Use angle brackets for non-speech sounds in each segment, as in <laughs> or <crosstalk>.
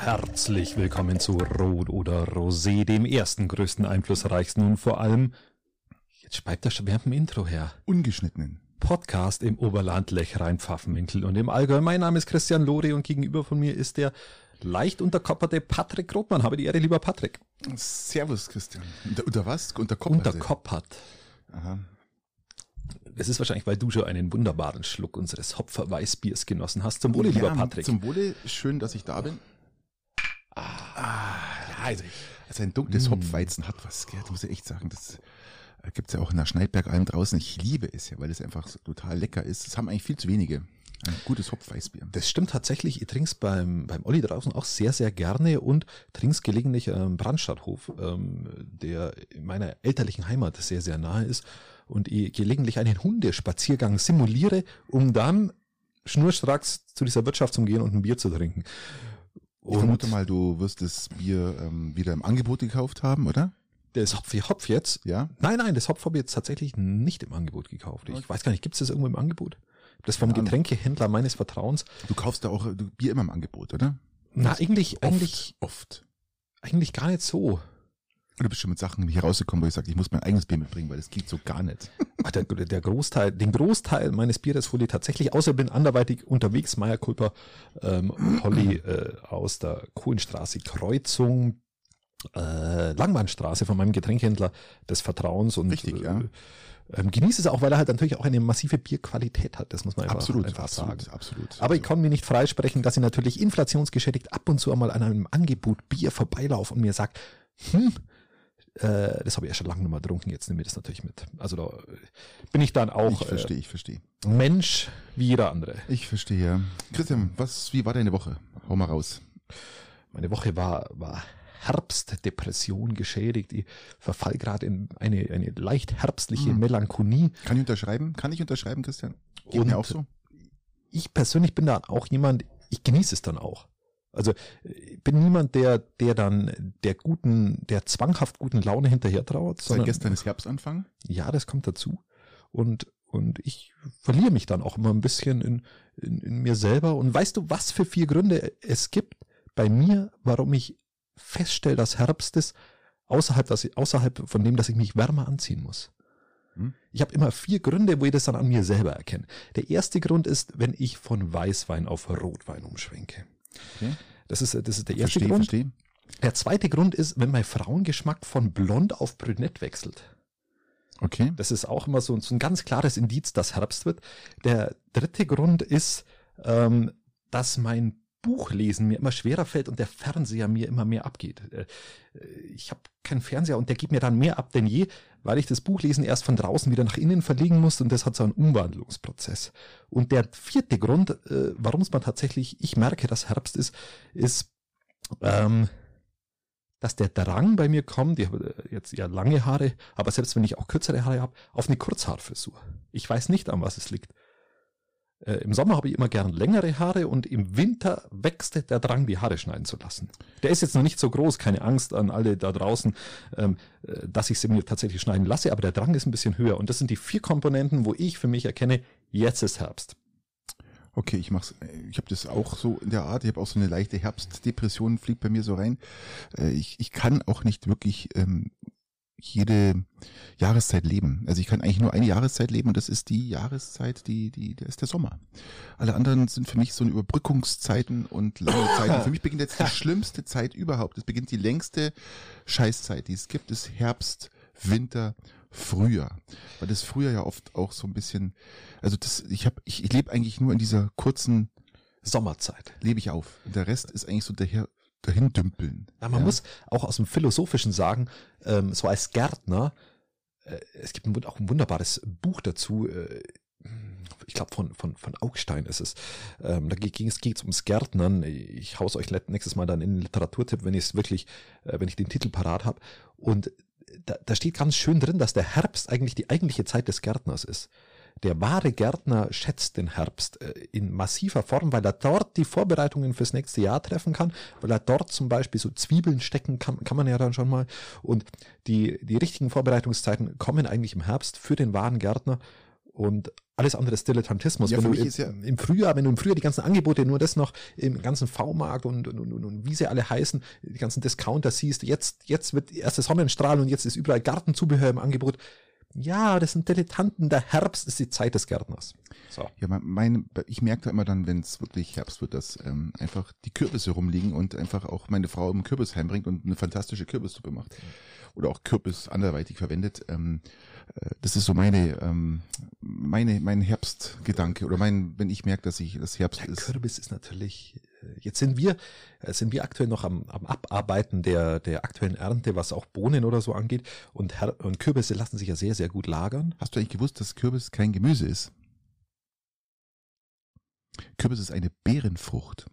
Herzlich willkommen zu Rot oder Rosé, dem ersten, größten, einflussreichsten und vor allem, jetzt speibt der Schwärm im Intro her, ungeschnittenen Podcast im Oberland Lechrein, Pfaffenwinkel und im Allgäu. Mein Name ist Christian Lore und gegenüber von mir ist der leicht unterkopperte Patrick Grotmann. Habe die Ehre, lieber Patrick. Servus, Christian. Unter, unter was? Unterkoppert? Unterkoppert. Aha. Es ist wahrscheinlich, weil du schon einen wunderbaren Schluck unseres Hopfer Weißbiers genossen hast. Zum Wohle, ja, lieber Patrick. Zum Wohle, schön, dass ich da bin. Also, also ein dunkles mm. Hopfweizen hat was, gell? Das muss ich echt sagen. Das äh, gibt's ja auch in der Schneidbergalm draußen. Ich liebe es ja, weil es einfach total lecker ist. Das haben eigentlich viel zu wenige. Ein gutes Hopfweißbier. Das stimmt tatsächlich. Ich trink's beim, beim Olli draußen auch sehr, sehr gerne und trink's gelegentlich am Brandstadthof, ähm, der in meiner elterlichen Heimat sehr, sehr nahe ist und ich gelegentlich einen Hundespaziergang simuliere, um dann schnurstracks zu dieser Wirtschaft zu gehen und ein Bier zu trinken. Und ich vermute mal, du wirst das Bier ähm, wieder im Angebot gekauft haben, oder? Das Hopf, Hopf jetzt? Ja. Nein, nein, das Hopf habe ich jetzt tatsächlich nicht im Angebot gekauft. Ich okay. weiß gar nicht, gibt es das irgendwo im Angebot? Das vom Getränkehändler meines Vertrauens. Du kaufst da auch du, Bier immer im Angebot, oder? Na, eigentlich, oft, eigentlich. Oft. Eigentlich gar nicht so. Du bist schon mit Sachen hier rausgekommen, wo ich sage, ich muss mein eigenes Bier mitbringen, weil das geht so gar nicht. Ach, der, der Großteil, den Großteil meines Bieres hole ich tatsächlich, außer bin anderweitig unterwegs, Meierkulper, ähm, Holly äh, aus der Kohlenstraße Kreuzung, äh, Langbahnstraße von meinem Getränkehändler des Vertrauens und Richtig, ja. äh, ähm, genieße es auch, weil er halt natürlich auch eine massive Bierqualität hat. Das muss man einfach, absolut, einfach absolut, sagen. Absolut. Aber ich kann mir nicht freisprechen, dass ich natürlich inflationsgeschädigt ab und zu einmal an einem Angebot Bier vorbeilaufe und mir sagt, hm, äh, das habe ich ja schon lange nicht mehr getrunken, jetzt nehme ich das natürlich mit. Also da bin ich dann auch. Ich verstehe, ich verstehe. Mensch wie jeder andere. Ich verstehe. Christian, was, wie war deine Woche? Hau mal raus. Meine Woche war, war Herbstdepression geschädigt. Ich verfall gerade in eine, eine leicht herbstliche hm. Melancholie. Kann ich unterschreiben? Kann ich unterschreiben, Christian? Geht Und mir auch so. Ich persönlich bin da auch jemand, ich genieße es dann auch. Also ich bin niemand, der, der dann der guten, der zwanghaft guten Laune hinterher trauert. Seit gestern ist Herbstanfang? Ja, das kommt dazu. Und, und ich verliere mich dann auch immer ein bisschen in, in, in mir selber. Und weißt du, was für vier Gründe es gibt bei mir, warum ich feststelle, dass Herbst ist, außerhalb, dass ich, außerhalb von dem, dass ich mich wärmer anziehen muss. Hm? Ich habe immer vier Gründe, wo ich das dann an mir selber erkenne. Der erste Grund ist, wenn ich von Weißwein auf Rotwein umschwenke. Okay. Das ist, das ist der erste versteh, Grund. Versteh. Der zweite Grund ist, wenn mein Frauengeschmack von blond auf brünett wechselt. Okay. Das ist auch immer so, so ein ganz klares Indiz, dass Herbst wird. Der dritte Grund ist, ähm, dass mein Buchlesen mir immer schwerer fällt und der Fernseher mir immer mehr abgeht. Äh, ich habe keinen Fernseher und der gibt mir dann mehr ab denn je, weil ich das Buchlesen erst von draußen wieder nach innen verlegen muss und das hat so einen Umwandlungsprozess. Und der vierte Grund, äh, warum es man tatsächlich, ich merke, dass Herbst ist, ist, ähm, dass der Drang bei mir kommt, ich habe äh, jetzt ja lange Haare, aber selbst wenn ich auch kürzere Haare habe, auf eine Kurzhaarfrisur. Ich weiß nicht, an was es liegt. Äh, Im Sommer habe ich immer gern längere Haare und im Winter wächst der Drang, die Haare schneiden zu lassen. Der ist jetzt noch nicht so groß, keine Angst an alle da draußen, ähm, äh, dass ich sie mir tatsächlich schneiden lasse, aber der Drang ist ein bisschen höher. Und das sind die vier Komponenten, wo ich für mich erkenne, jetzt ist Herbst. Okay, ich mach's. Ich habe das auch so in der Art. Ich habe auch so eine leichte Herbstdepression fliegt bei mir so rein. Äh, ich, ich kann auch nicht wirklich ähm, jede Jahreszeit leben. Also ich kann eigentlich nur eine Jahreszeit leben und das ist die Jahreszeit, die, die, der ist der Sommer. Alle anderen sind für mich so eine Überbrückungszeiten und lange <laughs> Zeiten. Für mich beginnt jetzt die schlimmste Zeit überhaupt. Es beginnt die längste Scheißzeit, die es gibt, ist Herbst, Winter, Frühjahr. Weil das Frühjahr ja oft auch so ein bisschen, also das, ich habe, ich, ich lebe eigentlich nur in dieser kurzen Sommerzeit. Lebe ich auf. Und der Rest ist eigentlich so der dahin dümpeln. Ja, man ja. muss auch aus dem Philosophischen sagen, ähm, so als Gärtner, äh, es gibt ein, auch ein wunderbares Buch dazu, äh, ich glaube von, von, von Augstein ist es. Ähm, da ging es geht's ums Gärtnern. Ich haus euch nächstes Mal dann in den Literaturtipp, wenn ich es wirklich, äh, wenn ich den Titel parat habe. Und da, da steht ganz schön drin, dass der Herbst eigentlich die eigentliche Zeit des Gärtners ist. Der wahre Gärtner schätzt den Herbst äh, in massiver Form, weil er dort die Vorbereitungen fürs nächste Jahr treffen kann, weil er dort zum Beispiel so Zwiebeln stecken kann, kann man ja dann schon mal. Und die, die richtigen Vorbereitungszeiten kommen eigentlich im Herbst für den wahren Gärtner. und alles andere ist Dilettantismus. Ja, wenn du im, ja- im Frühjahr, wenn du im Frühjahr die ganzen Angebote nur das noch im ganzen V-Markt und, und, und, und wie sie alle heißen, die ganzen Discounter siehst, jetzt, jetzt wird erste Sonnenstrahl und jetzt ist überall Gartenzubehör im Angebot. Ja, das sind Dilettanten. Der Herbst ist die Zeit des Gärtners. So. Ja, mein, mein, ich merke da immer dann, wenn es wirklich Herbst wird, dass ähm, einfach die Kürbisse rumliegen und einfach auch meine Frau einen Kürbis heimbringt und eine fantastische Kürbissuppe macht. Oder auch Kürbis anderweitig verwendet. Ähm, äh, das ist so meine, ähm, meine, mein Herbstgedanke. Oder mein, wenn ich merke, dass ich das Herbst Der ist. Kürbis ist natürlich, jetzt sind wir, äh, sind wir aktuell noch am, am Abarbeiten der, der aktuellen Ernte, was auch Bohnen oder so angeht. Und, Her und Kürbisse lassen sich ja sehr, sehr gut lagern. Hast du eigentlich gewusst, dass Kürbis kein Gemüse ist? Kürbis ist eine Beerenfrucht.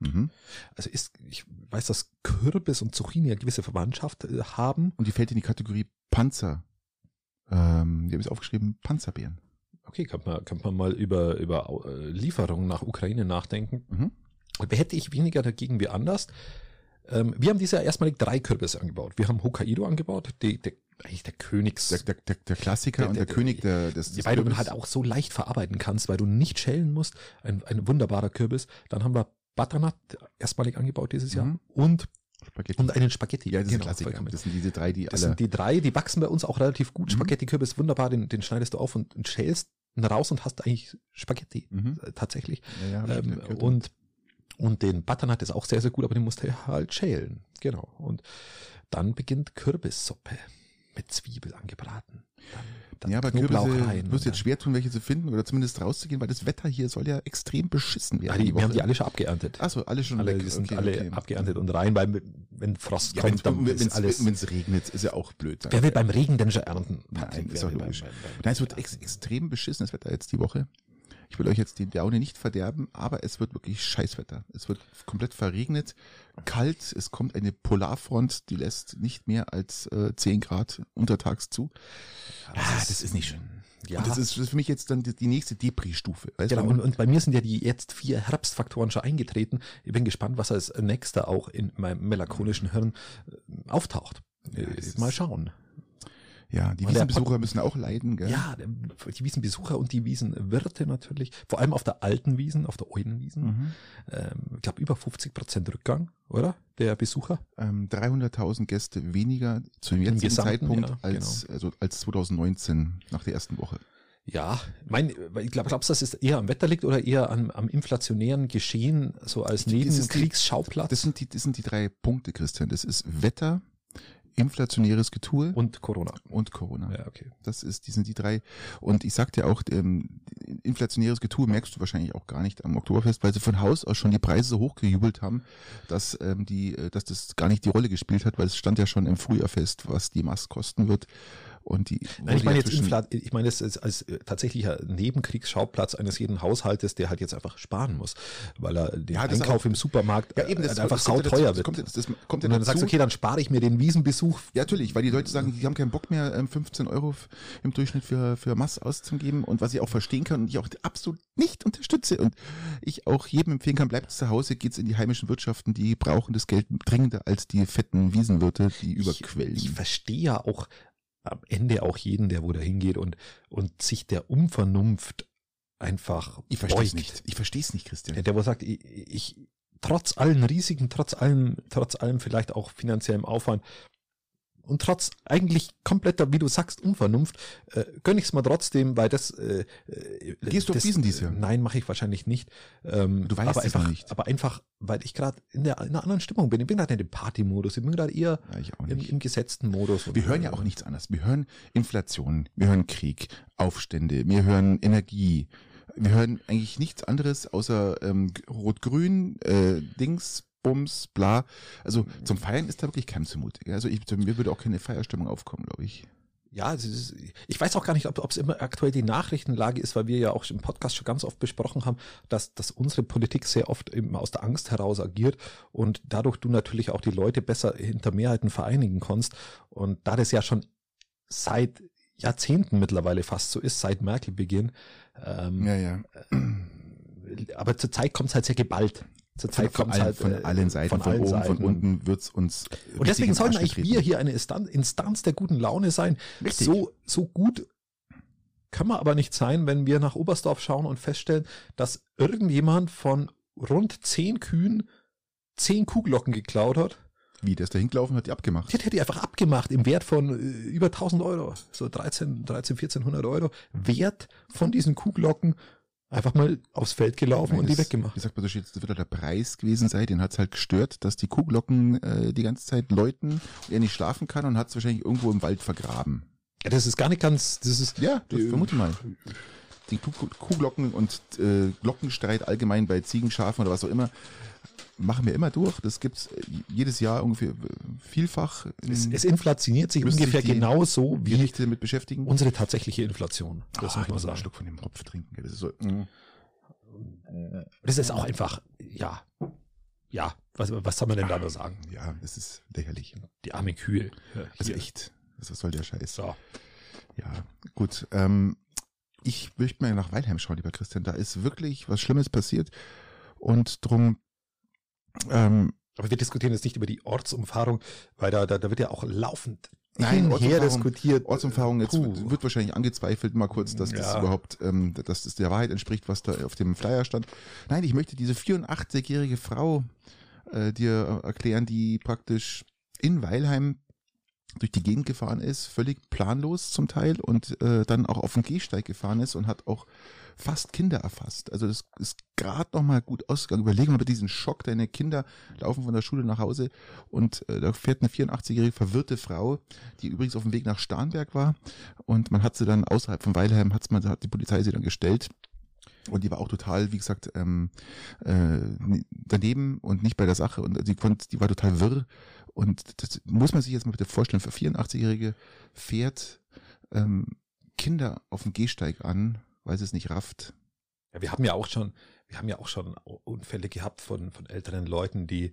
Mhm. Also ist, ich weiß, dass Kürbis und Zucchini eine gewisse Verwandtschaft äh, haben. Und die fällt in die Kategorie Panzer. Ähm, die habe ich aufgeschrieben, Panzerbeeren. Okay, kann man, kann man mal über, über äh, Lieferungen nach Ukraine nachdenken. Mhm. Hätte ich weniger dagegen wie anders. Ähm, wir haben dieses Jahr erstmalig drei Kürbisse angebaut. Wir haben Hokkaido angebaut, die, der, eigentlich der Königs. Der, der, der, der Klassiker Der- und der, der- König der, des, des weil du ihn Kürbis. halt auch so leicht verarbeiten kannst, weil du nicht schälen musst. Ein, ein wunderbarer Kürbis. Dann haben wir Butternut erstmalig angebaut dieses Jahr Mhm. und, Spaghetti. und einen Spaghetti. ja, das ist Genau, ein Klassiker. vollkommen. Das sind diese drei, die Das alle. sind die drei, die wachsen bei uns auch relativ gut. Mhm. Spaghetti-Kürbis, wunderbar, den, den schneidest du auf und, und schälst raus und hast eigentlich Spaghetti. Mhm. Äh, Tatsächlich. Ja, ja, Ähm, und, und den Butternut ist auch sehr, sehr gut, aber den musst du halt schälen. Genau. Und dann beginnt Kürbissuppe mit Zwiebel angebraten. Dann, dann ja, aber Knoblauch Kürbisse rein. wirst jetzt schwer tun, welche zu finden oder zumindest rauszugehen, weil das Wetter hier soll ja extrem beschissen werden. ja, die, wir haben die alle schon abgeerntet. Achso, alle schon alle weg. die sind Okay, alle okay. abgeerntet und rein, weil wenn Frost Ja, kommt, dann wenn ist alles. es regnet, ist ja auch blöd. wer will beim Regen denn schon ernten? Nein, Patrick? ist doch logisch. beim- beim- Nein, es wird ex extrem beschissenes Wetter jetzt die Woche. Ich will euch jetzt die Laune nicht verderben, aber es wird wirklich Scheißwetter. Es wird komplett verregnet, kalt, es kommt eine Polarfront, die lässt nicht mehr als äh, 10 Grad untertags zu. Ah, das ist nicht schön. Ja, Und das ist, das für mich jetzt dann die, die nächste Depri-Stufe. Genau, und, und bei mir sind ja die jetzt vier Herbstfaktoren schon eingetreten. Ich bin gespannt, was als nächster auch in meinem melancholischen Hirn äh, auftaucht. Ja, Äh, Mal schauen. Ja, die Wiesenbesucher müssen auch leiden. Gell? Ja, die Wiesenbesucher und die Wiesenwirte natürlich. Vor allem auf der alten Wiesen, auf der Eulenwiesen. Mhm. Ähm, ich glaube, über 50 Prozent Rückgang, oder? Der Besucher. Ähm, 300.000 Gäste weniger zu dem jetzigen Gesamten, Zeitpunkt ja, als, also als 2019 nach der ersten Woche. Ja, mein, ich glaube, glaubst du, dass es eher am Wetter liegt oder eher am, am inflationären Geschehen, so als Nebenkriegsschauplatz? Das sind die, das sind die drei Punkte, Christian. Das ist Wetter, inflationäres Getue und, und Corona. Corona. Ja, okay. Das ist, die sind die drei. Und ich sag dir auch, ähm, inflationäres Getue merkst du wahrscheinlich auch gar nicht am Oktoberfest, weil sie von Haus aus schon die Preise so hochgejubelt haben, dass ähm, die, äh, dass das gar nicht die Rolle gespielt hat, weil es stand ja schon im Frühjahr fest, was die Mast kosten wird. Und die Nein, ich meine jetzt ich meine es als, als äh, tatsächlicher Nebenkriegsschauplatz eines jeden Haushaltes, der halt jetzt einfach sparen muss, weil er den Ja, das Einkauf auch- im Supermarkt ja, eben, äh, das, einfach das ja dazu, sauteuer das wird. kommt, das, das kommt und dann dazu. sagst du, okay, dann spare ich mir den Wiesenbesuch. Ja, natürlich, weil die Leute sagen, die haben keinen Bock mehr, ähm, 15 Euro f- im Durchschnitt für, für Mass auszugeben und was ich auch verstehen kann und ich auch absolut nicht unterstütze und ich auch jedem empfehlen kann, bleibt zu Hause, geht's in die heimischen Wirtschaften, die brauchen das Geld dringender als die fetten Wiesenwirte, die überquellen. Ich, ich verstehe ja auch am Ende auch jeden, der wo da hingeht und, und sich der Unvernunft einfach Ich verstehe es nicht. Ich verstehe es nicht, Christian. Der, der wo sagt, ich, ich trotz allen Risiken, trotz allem, trotz allem vielleicht auch finanziellem Aufwand und trotz eigentlich kompletter, wie du sagst, Unvernunft, äh, gönn ich es mal trotzdem, weil das äh, äh, Gehst du auf das, Wiesen dieses Jahr? Nein, mache ich wahrscheinlich nicht. Ähm, Du weißt aber es einfach, nicht. Aber einfach, weil ich gerade in, der, in einer anderen Stimmung bin. Ich bin gerade in dem Party-Modus. Ich bin gerade eher Ja, im, im gesetzten Modus. Wir hören ja auch nichts anderes. Wir hören Inflation, wir hören Krieg, Aufstände, wir hören Energie. Wir hören eigentlich nichts anderes außer ähm, Rot-Grün, äh, Dings, Bums, bla. Also zum Feiern ist da wirklich kein zumute. gell? Also ich, mir würde auch keine Feierstimmung aufkommen, glaube ich. Ja, ist, ich weiß auch gar nicht, ob es immer aktuell die Nachrichtenlage ist, weil wir ja auch im Podcast schon ganz oft besprochen haben, dass, dass unsere Politik sehr oft eben aus der Angst heraus agiert und dadurch du natürlich auch die Leute besser hinter Mehrheiten vereinigen kannst. Und da das ja schon seit Jahrzehnten mittlerweile fast so ist, seit Merkel-Beginn, ähm, Ja, ja. aber zur Zeit kommt es halt sehr geballt. Zur Von, Zeit von, kommt allen, halt von äh, allen Seiten, von, allen oben, Seiten. von unten wird's uns. Und deswegen sollten eigentlich wir hier eine Instan- Instanz der guten Laune sein. Richtig. So, so gut kann man aber nicht sein, wenn wir nach Oberstdorf schauen und feststellen, dass irgendjemand von rund zehn Kühen zehn Kuhglocken geklaut hat. Wie, der ist da hingelaufen, hat die abgemacht. Die hat die einfach abgemacht im Wert von äh, über 1000 Euro. So 13, 13, 1400 Euro. Wert von diesen Kuhglocken einfach mal aufs Feld gelaufen und die das- weggemacht. Wie sagt man so das wird der Preis gewesen sein, den hat's halt gestört, dass die Kuhglocken äh, die ganze Zeit läuten und er nicht schlafen kann und hat's wahrscheinlich irgendwo im Wald vergraben. Ja, das ist gar nicht ganz, das ist, Ja, das Äh, vermute mal. Die Kuh- Kuhglocken und äh, Glockenstreit allgemein bei Ziegen, Schafen oder was auch immer machen wir immer durch. Das gibt's äh, jedes Jahr ungefähr äh, vielfach. es, es inflationiert sich ungefähr sich die genauso wie Gerichte damit beschäftigen. unsere tatsächliche Inflation. Das Ah, muss man sagen. Schluck von dem Hopf trinken. Das ist so, mm. Das ist auch einfach, ja, ja, was, was soll man denn da nur sagen? Ja, es ist lächerlich. Die arme Kühe. Ja, Also echt. Was soll der Scheiß? So. Ja, gut. Ähm, ich möchte mal nach Weilheim schauen, lieber Christian. Da ist wirklich was Schlimmes passiert. Und drum, ähm, Aber wir diskutieren jetzt nicht über die Ortsumfahrung, weil da, da, da wird ja auch laufend Nein, hin her Ortsumfahrung- diskutiert. Ortsumfahrung, jetzt wird, wird wahrscheinlich angezweifelt, mal kurz, dass das Ja. überhaupt, ähm, dass das der Wahrheit entspricht, was da auf dem Flyer stand. Nein, ich möchte diese 84-jährige Frau äh, dir erklären, die praktisch in Weilheim durch die Gegend gefahren ist, völlig planlos zum Teil und äh, dann auch auf den Gehsteig gefahren ist und hat auch fast Kinder erfasst. Also das ist gerade noch mal gut ausgegangen. Überlegen wir mal diesen Schock, deine Kinder laufen von der Schule nach Hause und äh, da fährt eine 84-jährige verwirrte Frau, die übrigens auf dem Weg nach Starnberg war und man hat sie dann außerhalb von Weilheim, hat's man, hat die Polizei sie dann gestellt und die war auch total, wie gesagt, ähm, äh, daneben und nicht bei der Sache und die konnte, die war total wirr und das muss man sich jetzt mal bitte vorstellen, für 84-Jährige fährt ähm, Kinder auf dem Gehsteig an, weil sie es nicht rafft. Ja, wir haben ja auch schon, wir haben ja auch schon Unfälle gehabt von, von älteren Leuten, die,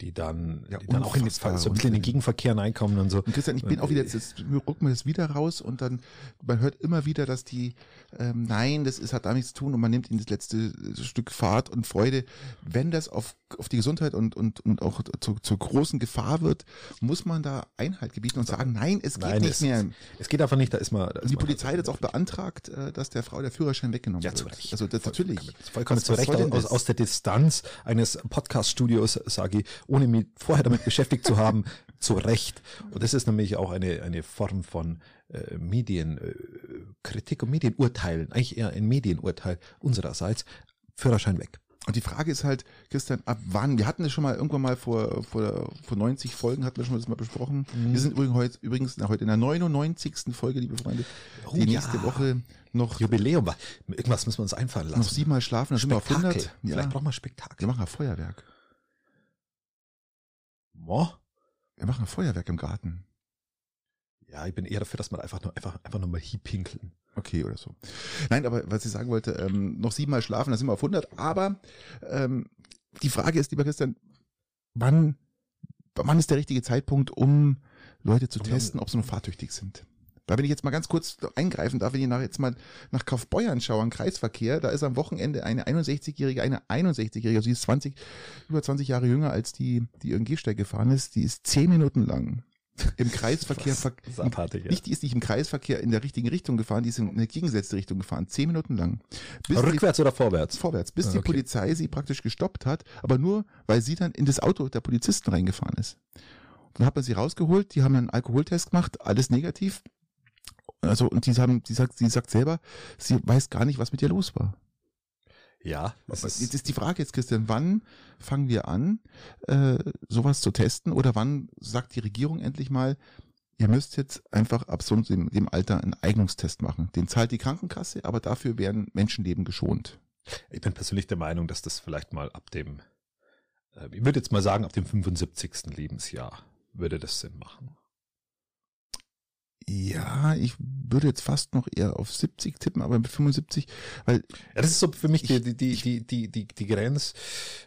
die dann, Ja, die dann auch in so ein bisschen in den. Gegenverkehr reinkommen und so. Und Christian, ich bin auch wieder, jetzt, jetzt rücken wir das wieder raus und dann, man hört immer wieder, dass die, ähm, nein, das ist, hat da nichts zu tun und man nimmt ihnen das letzte Stück Fahrt und Freude. Wenn das auf, auf die Gesundheit und, und, und auch zu, zur großen Gefahr wird, muss man da Einhalt gebieten und sagen, nein, es geht Nein, nicht es, mehr. es geht einfach nicht, da ist man. Da ist die man- Polizei hat jetzt auch beantragt, äh, dass der Frau der Führerschein weggenommen Ja, wird. zu Recht. Also das, Vollkommen- natürlich. Vollkommen Was- zu Recht aus, aus der Distanz eines Podcast-Studios, sage ich, ohne mich vorher damit beschäftigt zu haben, <laughs> zu Recht. Und das ist nämlich auch eine, eine Form von äh, Medienkritik äh, und Medienurteilen, eigentlich eher ein Medienurteil unsererseits. Führerschein weg. Und die Frage ist halt, Christian, ab wann? Wir hatten das schon mal irgendwann mal vor, vor, vor 90 Folgen, hatten wir schon mal das mal besprochen. Mhm. Wir sind übrigens heute, übrigens heute in der 99. Folge, liebe Freunde. Oh die ja. nächste Woche noch, Jubiläum. Irgendwas müssen wir uns einfallen lassen. noch siebenmal schlafen, dann sind wir auf Spektakel. 100. Ja, Vielleicht brauchen wir Spektakel. wir machen ein Feuerwerk. Mo? Wir machen ein Feuerwerk im Garten. Ja, ich bin eher dafür, dass man einfach nur, einfach, einfach nur mal hiepinkeln. Okay, oder so. Nein, aber was ich sagen wollte, ähm, noch siebenmal schlafen, dann sind wir auf 100. Aber ähm, die Frage ist, lieber Christian, wann, wann ist der richtige Zeitpunkt, um Leute zu Um testen, ob sie noch fahrtüchtig sind? Weil wenn ich jetzt mal ganz kurz eingreifen darf, wenn ich nach, jetzt mal nach Kaufbeuern schaue, am Kreisverkehr, da ist am Wochenende eine 61-Jährige, eine 61-Jährige, also die ist 20, über 20 Jahre jünger als die, die ihren Gehsteig gefahren ist, die ist 10 Minuten lang im Kreisverkehr, <laughs> abartig, ja. nicht, die ist nicht im Kreisverkehr in der richtigen Richtung gefahren, die ist in eine gegengesetzte Richtung gefahren, zehn Minuten lang. Bis die, Rückwärts oder vorwärts? vorwärts, bis Ah, die okay. Polizei sie praktisch gestoppt hat, aber nur, weil sie dann in das Auto der Polizisten reingefahren ist. Dann hat man sie rausgeholt, die haben einen Alkoholtest gemacht, alles negativ. Also, und die haben, sie sagt, sie sagt selber, sie weiß gar nicht, was mit ihr los war. Ja, das Jetzt ist, ist die Frage jetzt, Christian, wann fangen wir an, äh, sowas zu testen oder wann sagt die Regierung endlich mal, ihr müsst jetzt einfach ab so dem, dem Alter einen Eignungstest machen. Den zahlt die Krankenkasse, aber dafür werden Menschenleben geschont. ich bin persönlich der Meinung, dass das vielleicht mal ab dem, äh, ich würde jetzt mal sagen, ab dem 75. Lebensjahr würde das Sinn machen. Ja, ich würde jetzt fast noch eher auf 70 tippen, aber mit 75, weil Ja, das ist so für mich die, die, die, die, die, die, die Grenze.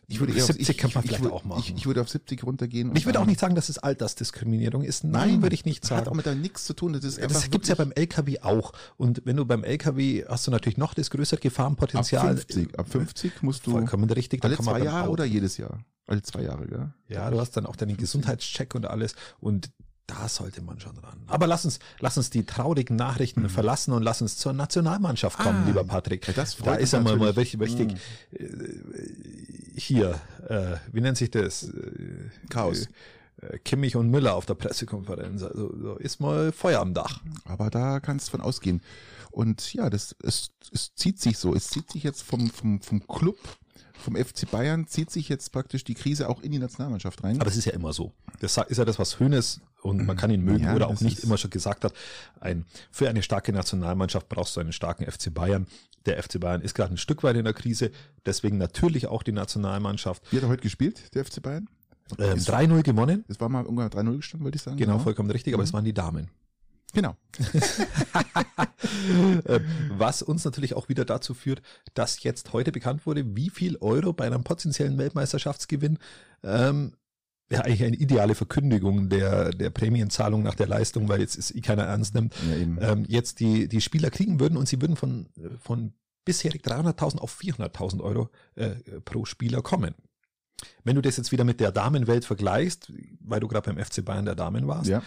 ich würde eher 70 auf, kann man ich, vielleicht ich, auch machen. Ich, ich würde auf 70 runtergehen. Und ich würde auch sagen, nicht sagen, dass es Altersdiskriminierung ist. Nein, würde ich nicht Hat auch sagen. mit da nichts zu tun. Das ist Ja, das gibt's ja beim LKW auch. Und wenn du beim LKW hast du natürlich noch das größere ab Gefahrenpotenzial. 50. Ab 50 musst du Vollkommen richtig. Alle zwei Jahre oder jedes Jahr? Alle zwei Jahre, gell? Ja, du hast dann auch deinen Gesundheitscheck und alles. Und da sollte man schon ran. Aber lass uns, lass uns die traurigen Nachrichten mhm. verlassen und lass uns zur Nationalmannschaft kommen, ah, lieber Patrick. Das da ist ja mal, wichtig, wichtig mhm. hier, äh, wie nennt sich das? Äh, Chaos. Äh, Kimmich und Müller auf der Pressekonferenz. Also so ist mal Feuer am Dach. Aber da kannst du von ausgehen. Und ja, das es, es zieht sich so. Es zieht sich jetzt vom, vom, vom Club vom FC Bayern zieht sich jetzt praktisch die Krise auch in die Nationalmannschaft rein. Aber es ist ja immer so. Das ist ja das, was Hönes und man kann ihn mögen ja, oder auch nicht immer schon gesagt hat. Ein, für eine starke Nationalmannschaft brauchst du einen starken FC Bayern. Der FC Bayern ist gerade ein Stück weit in der Krise, deswegen natürlich auch die Nationalmannschaft. Wie hat er heute gespielt, der FC Bayern? Ähm, 3-0 gewonnen. Es war mal irgendwann 3-0 gestanden, würde ich sagen. Genau, genau. vollkommen richtig, aber mhm. es waren die Damen. Genau. <laughs> Äh, was uns natürlich auch wieder dazu führt, dass jetzt heute bekannt wurde, wie viel Euro bei einem potenziellen Weltmeisterschaftsgewinn ähm, ja eigentlich eine ideale Verkündigung der, der Prämienzahlung nach der Leistung, weil jetzt ist eh keiner ernst nimmt, ja, ähm, jetzt die, die Spieler kriegen würden und sie würden von, von bisherig 300.000 auf 400.000 Euro äh, pro Spieler kommen. Wenn du das jetzt wieder mit der Damenwelt vergleichst, weil du gerade beim FC Bayern der Damen warst, ja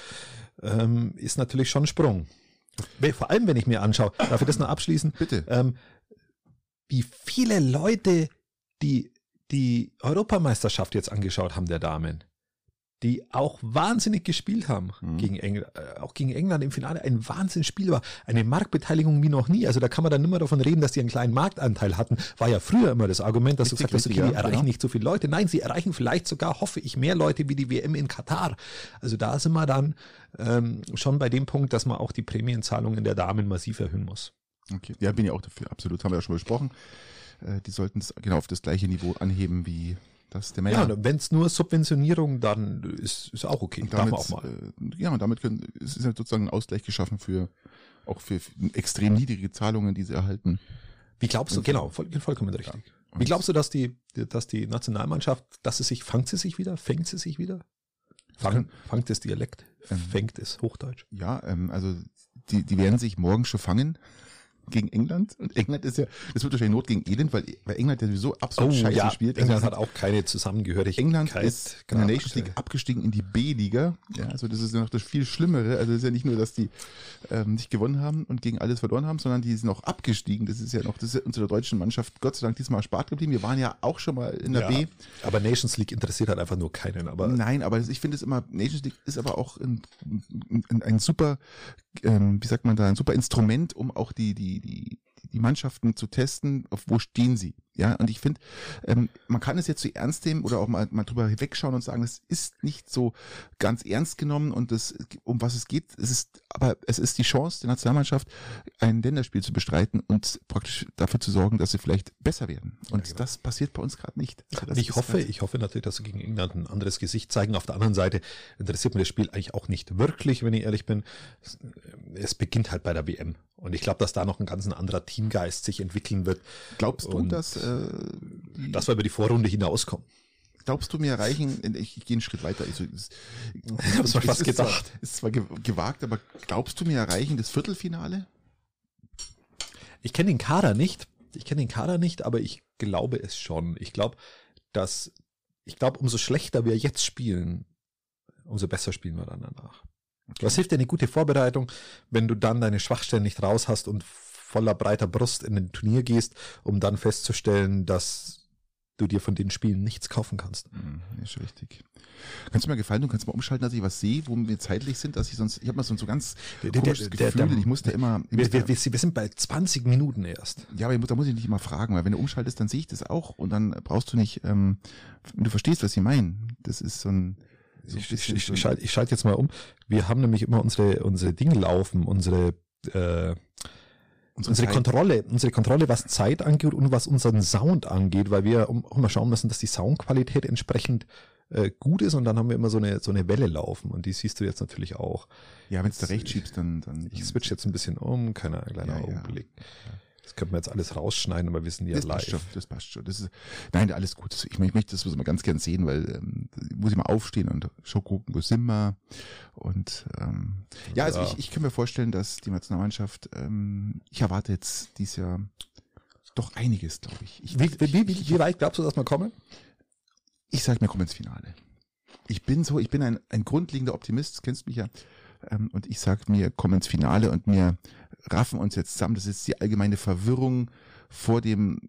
ähm, ist natürlich schon ein Sprung. Vor allem, wenn ich mir anschaue, darf ich das noch abschließen? Bitte. Ähm, wie viele Leute die die Europameisterschaft jetzt angeschaut haben der Damen die auch wahnsinnig gespielt haben mhm. gegen England, äh, auch gegen England im Finale ein Wahnsinnsspiel war, eine Marktbeteiligung wie noch nie. Also da kann man dann nicht mehr davon reden, dass die einen kleinen Marktanteil hatten. War ja früher immer das Argument, dass richtig, du gesagt hast, okay, die erreichen genau. nicht so viele Leute. Nein, sie erreichen vielleicht sogar, hoffe ich, mehr Leute wie die WM in Katar. Also da sind wir dann ähm, schon bei dem Punkt, dass man auch die Prämienzahlungen der Damen massiv erhöhen muss. Okay, ja, bin ich auch dafür, absolut, haben wir ja schon besprochen. Äh, die sollten es genau auf das gleiche Niveau anheben wie das der Männer. Ja, wenn es nur Subventionierung, dann ist, ist auch okay. Und damit, auch mal. Äh, ja, und damit können, es ist halt sozusagen ein Ausgleich geschaffen für auch für, für extrem niedrige Zahlungen, die sie erhalten. Wie glaubst du, genau, voll, vollkommen richtig. Ja. Wie glaubst du, dass die, dass die Nationalmannschaft, dass sie sich, fangt sie sich wieder, fängt sie sich wieder? Fang, fangt es Dialekt, ähm, fängt es Hochdeutsch? Ja, ähm, also die, die werden sich morgen schon fangen gegen England. Und England ist ja, das wird wahrscheinlich Not gegen Elend, weil, weil England ja sowieso absolut oh, scheiße ja, spielt. England also, hat auch keine Zusammengehörigkeit. England ist in der Nations League abgestiegen in die B-Liga. Ja, also das ist ja noch das viel Schlimmere. Also es ist ja nicht nur, dass die ähm, nicht gewonnen haben und gegen alles verloren haben, sondern die sind auch abgestiegen. Das ist ja noch, das ist unserer deutschen Mannschaft Gott sei Dank diesmal spart geblieben. Wir waren ja auch schon mal in der ja, B. Aber Nations League interessiert halt einfach nur keinen. Aber Nein, aber ich finde es immer, Nations League ist aber auch ein, ein, ein super, ähm, wie sagt man da, ein super Instrument, um auch die, die, die die Mannschaften zu testen, auf wo stehen sie. Ja, und ich finde, ähm, man kann es jetzt so ernst nehmen oder auch mal, mal drüber hinwegschauen und sagen, es ist nicht so ganz ernst genommen und das, um was es geht, es ist, aber es ist die Chance der Nationalmannschaft, ein Länderspiel zu bestreiten und praktisch dafür zu sorgen, dass sie vielleicht besser werden. Und ja, genau. das passiert bei uns gerade nicht. Also ich hoffe, ich hoffe natürlich, dass sie gegen England ein anderes Gesicht zeigen. Auf der anderen Seite interessiert mir das Spiel eigentlich auch nicht wirklich, wenn ich ehrlich bin. Es beginnt halt bei der WM. Und ich glaube, dass da noch ein ganz anderer Teamgeist sich entwickeln wird. Glaubst du, dass äh, dass wir über die Vorrunde hinauskommen? Glaubst du mir erreichen? Ich, ich gehe einen Schritt weiter. Ich, ich, ich habe mir fast gedacht. Zwar, ist zwar gewagt, aber glaubst du mir erreichen das Viertelfinale? Ich kenne den Kader nicht. Ich kenne den Kader nicht, aber ich glaube es schon. Ich glaube, dass ich glaube, umso schlechter wir jetzt spielen, umso besser spielen wir dann danach. Okay. Was hilft dir eine gute Vorbereitung, wenn du dann deine Schwachstellen nicht raus hast und voller breiter Brust in ein Turnier gehst, um dann festzustellen, dass du dir von den Spielen nichts kaufen kannst. Mhm, ist richtig. Kannst du mir gefallen, du kannst mal umschalten, dass ich was sehe, wo wir zeitlich sind, dass ich sonst, ich habe mal so, so ganz der, komisches der, Gefühl, der, ich musste immer. Ich wir, wir, wir, sind bei 20 Minuten erst. Ja, aber muss, da muss ich nicht immer fragen, weil wenn du umschaltest, dann sehe ich das auch und dann brauchst du nicht, ähm, wenn du verstehst, was ich meine. Das ist so ein, so ich, ich, ich, ich schalte ich schalt jetzt mal um. Wir haben nämlich immer unsere, unsere Dinge laufen, unsere, äh, unsere, unsere Kontrolle, unsere Kontrolle, was Zeit angeht und was unseren Sound angeht, weil wir auch immer schauen müssen, dass die Soundqualität entsprechend äh, gut ist und dann haben wir immer so eine so eine Welle laufen und die siehst du jetzt natürlich auch. Ja, wenn du da recht schiebst, dann, dann ich switch jetzt ein bisschen um, keine kleiner ja, Augenblick. Ja. Das könnten wir jetzt alles rausschneiden, aber wir sind ja das live. Passt schon, das passt schon. Das ist, nein, alles gut. Ich, ich möchte das mal ganz gern sehen, weil ähm, muss ich mal aufstehen und schon gucken, wo sind wir. Und ähm, ja, also ja. ich, ich kann mir vorstellen, dass die Nationalmannschaft, ähm, ich erwarte jetzt dieses Jahr doch einiges, glaube ich. ich wie, wie, wie, wie weit glaubst du, dass wir kommen? Ich sage, wir kommen ins Finale. ich bin so, ich bin ein, ein grundlegender Optimist, du kennst mich ja. Ähm, und ich sag mir, komm ins Finale und wir raffen uns jetzt zusammen. Das ist die allgemeine Verwirrung vor dem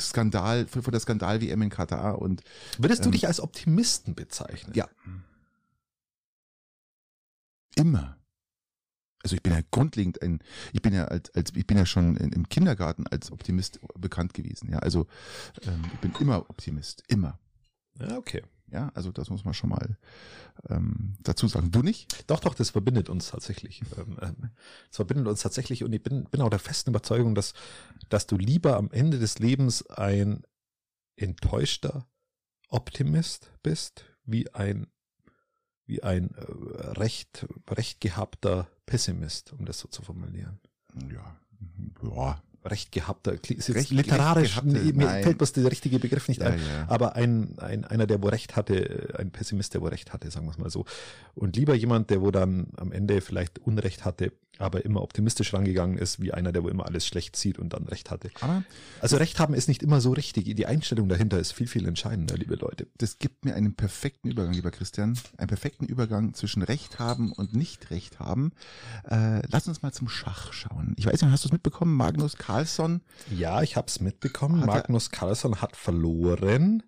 Skandal, vor, der Skandal WM in Katar und Würdest du Ähm, dich als Optimisten bezeichnen? Ja. immer. Also ich bin ja grundlegend ein, ich bin ja als, als ich bin ja schon in, im Kindergarten als Optimist bekannt gewesen. Ja, also ähm, ich bin immer Optimist, immer. Ja, okay. Ja, also das muss man schon mal ähm, dazu sagen. Du nicht? Doch, doch, das verbindet uns tatsächlich. Ähm, ähm, Das verbindet uns tatsächlich und ich bin, bin auch der festen Überzeugung, dass, dass du lieber am Ende des Lebens ein enttäuschter Optimist bist, wie ein, wie ein äh, recht, recht gehabter Pessimist, um das so zu formulieren. Ja, ja, Recht gehabter, ist jetzt Recht- literarisch, recht gehabte, mir nein. fällt bloß der richtige Begriff nicht ja, ein. ja. Aber ein, ein, einer, der wo recht hatte, ein Pessimist, der wo recht hatte, sagen wir es mal so. Und lieber jemand, der wo dann am Ende vielleicht Unrecht hatte, aber immer optimistisch rangegangen ist, wie einer, der wo immer alles schlecht sieht und dann recht hatte. Aber Also Recht haben ist nicht immer so richtig. Die Einstellung dahinter ist viel, viel entscheidender, liebe Leute. das gibt mir einen perfekten Übergang, lieber Christian. Einen perfekten Übergang zwischen Recht haben und nicht Recht haben. Äh, lass uns mal zum Schach schauen. Ich weiß nicht, hast du es mitbekommen? Magnus Carlsson Ja, ich habe es mitbekommen. Magnus Carlsson hat verloren.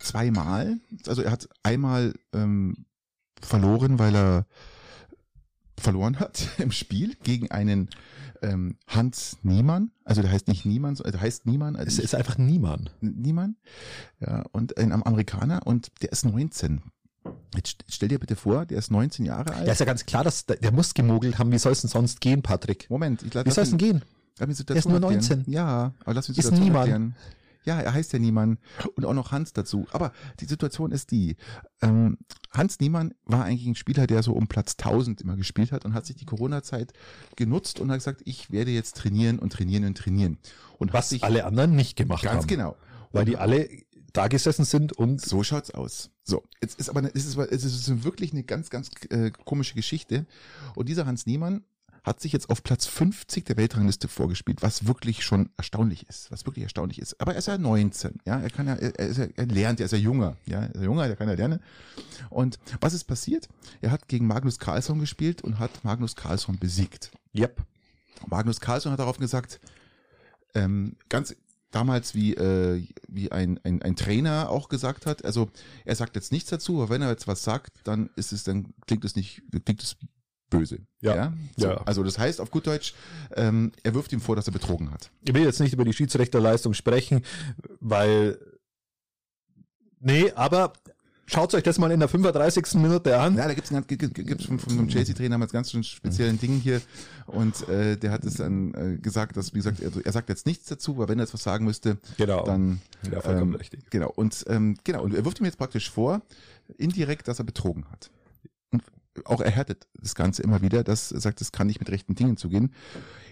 zweimal. Also er hat einmal ähm, verloren, weil er verloren hat <laughs> im Spiel gegen einen ähm, Hans Niemann. Also der heißt nicht Niemann, also heißt Niemann. Also Es ist einfach niemand. Niemann. Ja, und ein Amerikaner und der ist 19. Jetzt st- stell dir bitte vor, der ist 19 Jahre alt. Ja, ist ja ganz klar, dass der, der muss gemogelt haben. Wie soll es denn sonst gehen, Patrick? Moment, ich lass Wie soll es denn gehen? Lass mich Der ist Situation nur erklären. 19. Ja, aber lass mich die Ist Situation niemand. erklären. Ja, er heißt ja Niemann und auch noch Hans dazu. Aber die Situation ist die, ähm, Hans Niemann war eigentlich ein Spieler, der so um Platz 1000 immer gespielt hat und hat sich die Corona-Zeit genutzt und hat gesagt, ich werde jetzt trainieren und trainieren und trainieren. Und Was sich alle anderen nicht gemacht ganz haben. genau. Weil die alle da gesessen sind und So schaut's aus. So, jetzt ist aber es ist, es ist wirklich eine ganz, ganz äh, komische Geschichte. Und dieser Hans Niemann hat sich jetzt auf Platz 50 der Weltrangliste vorgespielt, was wirklich schon erstaunlich ist, was wirklich erstaunlich ist. Aber er ist ja 19, ja, er kann ja, er, ist ja, er lernt, er ist ja junger, ja, er ist ja junger, der kann ja lernen. Und was ist passiert? Er hat gegen Magnus Carlsson gespielt und hat Magnus Carlsson besiegt. yep. Magnus Carlsson hat darauf gesagt, ähm, ganz damals wie, äh, wie ein, ein, ein Trainer auch gesagt hat, also er sagt jetzt nichts dazu, aber wenn er jetzt was sagt, dann ist es, dann klingt es nicht, klingt es böse. Ja. So, Ja. Also das heißt auf gut Deutsch, ähm, er wirft ihm vor, dass er betrogen hat. Ich will jetzt nicht über die Schiedsrichterleistung sprechen, weil nee, aber schaut euch das mal in der 35. Minute an. Ja, da gibt's gibt's von, von einem Chelsea-Trainer mal ganz schön speziellen Ding hier und äh, der hat es dann äh, gesagt, dass, wie gesagt, er, er sagt jetzt nichts dazu, aber wenn er jetzt was sagen müsste, Genau. dann ja, vollkommen ähm, richtig. Genau, und ähm, genau, und er wirft ihm jetzt praktisch vor, indirekt, dass er betrogen hat. Auch erhärtet das Ganze immer wieder, dass er sagt, das kann nicht mit rechten Dingen zugehen.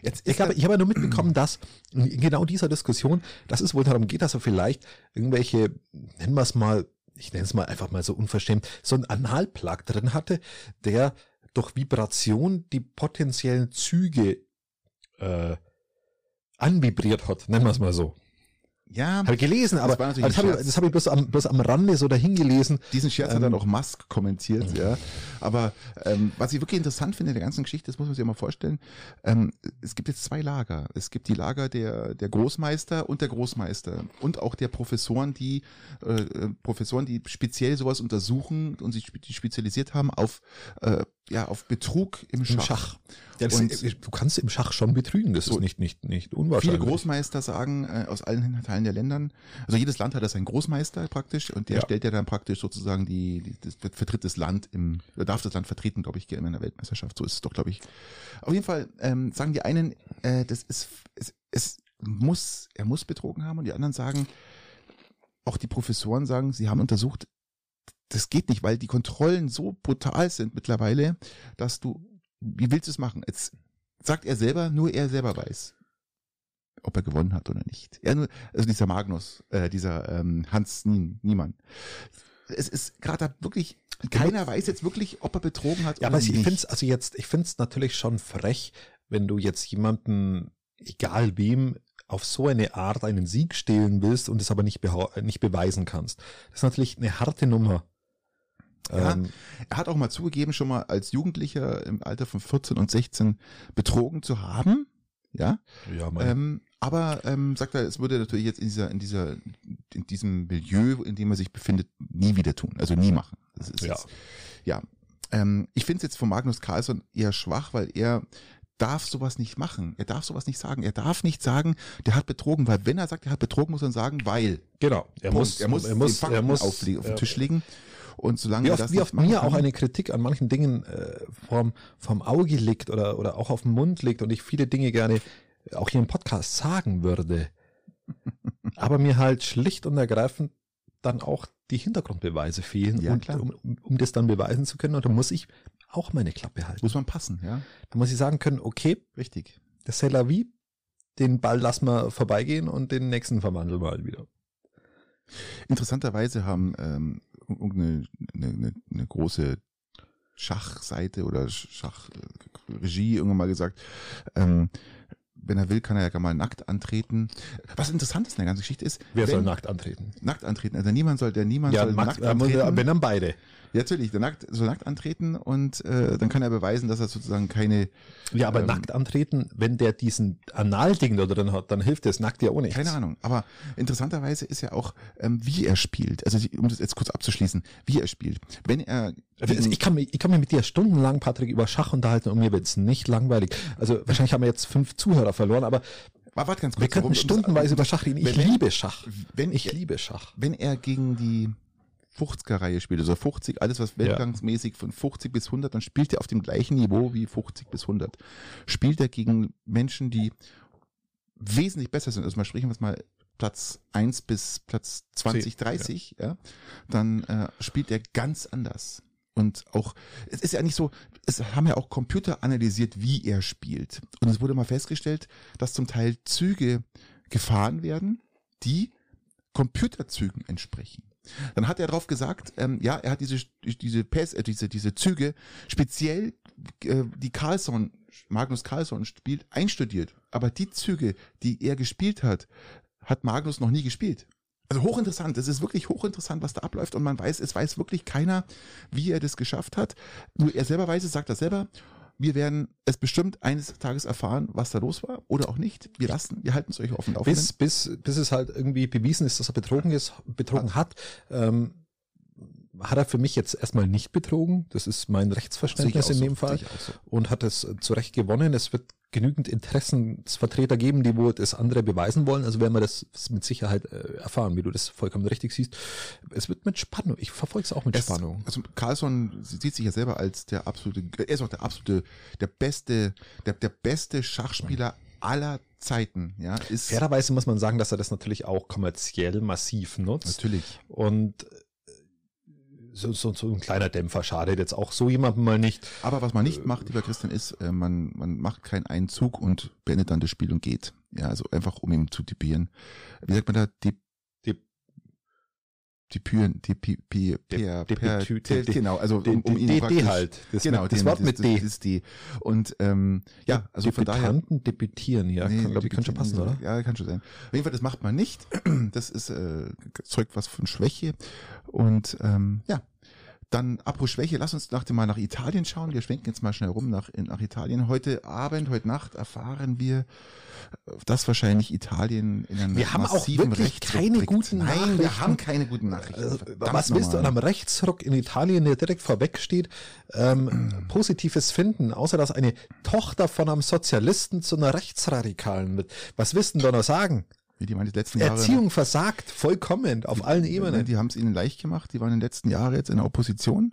Jetzt Ich er- ich habe ja nur mitbekommen, dass in genau dieser Diskussion, dass es wohl darum geht, dass er vielleicht irgendwelche, nennen wir es mal, ich nenne es mal einfach mal so unverschämt, so einen Analplug drin hatte, der durch Vibration die potenziellen Züge äh, anvibriert hat, nennen wir es mal so. Ja, Habe ich gelesen, aber das, ein habe ich, das habe ich bloß am, bloß am Rande so dahin gelesen. diesen Scherz hat Ähm. dann auch Musk kommentiert, ja. Aber ähm, was ich wirklich interessant finde in der ganzen Geschichte, das muss man sich mal vorstellen, ähm, es gibt jetzt zwei Lager. Es gibt die Lager der, der Großmeister und der Großmeister und auch der Professoren, die äh, äh, Professoren, die speziell sowas untersuchen und sich die spezialisiert haben auf äh, ja auf Betrug im Schach. Im Schach. Ja, das, Und- du kannst im Schach schon betrügen, das So. ist nicht, nicht, nicht Viele unwahrscheinlich. Großmeister sagen äh, aus allen Teilen der Ländern, also jedes Land hat das einen Großmeister praktisch und der Ja. stellt ja dann praktisch sozusagen die, die das vertritt das Land im, oder darf das Land vertreten, glaube ich, in einer Weltmeisterschaft. So ist es doch, glaube ich. Auf jeden Fall ähm, sagen die einen, äh, das ist, es, es muss, er muss betrogen haben und die anderen sagen, auch die Professoren sagen, sie haben untersucht, das geht nicht, weil die Kontrollen so brutal sind mittlerweile, dass du, wie willst du es machen? Jetzt sagt er selber, nur er selber weiß, ob er gewonnen hat oder nicht. Er nur, also dieser Magnus, äh, dieser ähm, Hans Nie- Niemann. Es ist gerade wirklich, keiner weiß jetzt wirklich, ob er betrogen hat Ja, oder aber ich finde es also jetzt, ich finde es natürlich schon frech, wenn du jetzt jemanden, egal wem, auf so eine Art einen Sieg stehlen willst und es aber nicht, nicht beweisen kannst. Das ist natürlich eine harte Nummer. Ja, Ähm, er hat auch mal zugegeben, schon mal als Jugendlicher im Alter von 14 und 16 betrogen zu haben. Ja, ja, mein, ähm, aber ähm, sagt er, es würde natürlich jetzt in dieser, in dieser, in diesem Milieu, in dem er sich befindet, nie wieder tun. Also nie machen. Ist Ja. jetzt, ja. Ähm, ich finde es jetzt von Magnus Carlsson eher schwach, weil er darf sowas nicht machen. Er darf sowas nicht sagen. Er darf nicht sagen, der hat betrogen, weil wenn er sagt, er hat betrogen, muss er sagen, weil. genau. Er Punkt. muss, er muss, er muss, den Fakten er muss auf, auf den. Tisch legen. Und solange Wie oft, das wie oft mir auch kann- eine Kritik an manchen Dingen äh, vom, vom Auge liegt oder, oder auch auf dem Mund liegt und ich viele Dinge gerne auch hier im Podcast sagen würde. <laughs> aber mir halt schlicht und ergreifend dann auch die Hintergrundbeweise fehlen, Ja, und, um, um, um das dann beweisen zu können. Und da muss ich auch meine Klappe halten. muss man passen, ja. Da muss ich sagen können, okay, Richtig. das la vie, den Ball lassen wir vorbeigehen und den nächsten verwandeln wir halt wieder. Interessanterweise haben ähm, irgendeine eine, eine, eine große Schachseite oder Schachregie irgendwann mal gesagt, ähm, wenn er will, kann er ja gar mal nackt antreten. Was interessant ist in der ganzen Geschichte ist, Wer wenn, soll nackt antreten? nackt antreten? Also niemand soll, der niemand Ja, soll Max, nackt äh, antreten. wenn dann beide. Ja, natürlich, der nackt soll nackt antreten und äh, dann kann er beweisen, dass er sozusagen keine Ja, aber Ähm, nackt antreten, wenn der diesen Analding da drin hat, dann hilft das nackt ja auch nichts. Keine Ahnung. Aber interessanterweise ist ja auch, ähm, wie er spielt. Also um das jetzt kurz abzuschließen, wie er spielt. Wenn er Also ich kann, mich, ich kann mich mit dir stundenlang, Patrick, über Schach unterhalten und mir wird's nicht langweilig. Also wahrscheinlich haben wir jetzt fünf Zuhörer verloren, aber Warte, warte ganz kurz. wir könnten stundenweise über Schach reden. Ich Wenn- liebe Schach. wenn Ich liebe Schach. wenn er gegen die 50er-Reihe spielt, also 50, alles was weltgangsmäßig von 50 bis 100, dann spielt er auf dem gleichen Niveau wie 50 bis 100. Spielt er gegen Menschen, die wesentlich besser sind, also mal sprechen wir es mal Platz 1 bis Platz 20, 30, ja, dann äh, spielt er ganz anders. Und auch, es ist ja nicht so, es haben ja auch Computer analysiert, wie er spielt. Und es wurde mal festgestellt, dass zum Teil Züge gefahren werden, die Computerzügen entsprechen. Dann hat er darauf gesagt, ähm, ja, er hat diese diese PS, äh, diese diese Züge speziell äh, die Carlsson Magnus Carlsson spielt einstudiert, aber die Züge, die er gespielt hat, hat Magnus noch nie gespielt. Also hochinteressant, es ist wirklich hochinteressant, was da abläuft und man weiß, es weiß wirklich keiner, wie er das geschafft hat. Nur er selber weiß es, sagt er selber. Wir werden es bestimmt eines Tages erfahren, was da los war oder auch nicht. Wir lassen, wir halten es euch Laufenden. Bis, bis, bis es halt irgendwie bewiesen ist, dass er betrogen ist, betrogen hat, ähm, hat er für mich jetzt erstmal nicht betrogen. Das ist mein Rechtsverständnis in dem so, Fall. so. und hat es zu Recht gewonnen. Es wird genügend Interessensvertreter geben, die wohl das andere beweisen wollen. Also werden wir das mit Sicherheit äh, erfahren, wie du das vollkommen richtig siehst. Es wird mit Spannung. Ich verfolge es auch mit Es- Spannung. Also Carlsson sieht sich ja selber als der absolute, er ist auch der absolute, der beste, der, der beste Schachspieler aller Zeiten, ja, ist Fairerweise muss man sagen, dass er das natürlich auch kommerziell massiv nutzt. natürlich. Und so, so, so ein kleiner Dämpfer schadet jetzt auch so jemandem mal nicht. Aber was man nicht macht, lieber Christian, ist, äh, man, man macht keinen Einzug und beendet dann das Spiel und geht. Ja, also einfach, um ihn zu typieren. Wie sagt man da? Die- Die, Pi- Pi- Die- die- per, die- genau, also um, um ihn D, praktisch, halt. Das, genau, das Wort mit D. Ist die. Und ähm, ja, also von daher. Debütieren, ja. Nee, kann, glaub ich, kann schon passen, oder? Ja, kann schon sein. Auf jeden Fall, das macht man nicht. <clears throat> Das ist äh, zeugt was von Schwäche. Und ähm, ja, dann apropos Schwäche, lass uns nach dem mal nach Italien schauen. Wir schwenken jetzt mal schnell rum nach, nach Italien. Heute Abend, heute Nacht erfahren wir, äh, dass wahrscheinlich Italien in einem Wir haben auch massiven wirklich Rechtsruck keine blickt. guten Nein, wir Nachrichten. haben keine guten Nachrichten. Also, was willst du an einem Rechtsruck in Italien, der direkt vorweg steht, ähm, <clears throat> Positives finden, außer dass eine Tochter von einem Sozialisten zu einer Rechtsradikalen wird? Was willst du denn da noch sagen? Wie die waren die letzten Jahre. Erziehung versagt, vollkommen, auf allen Ne, Ebenen. Die haben es ihnen leicht gemacht. Die waren in den letzten Jahren jetzt in der Opposition.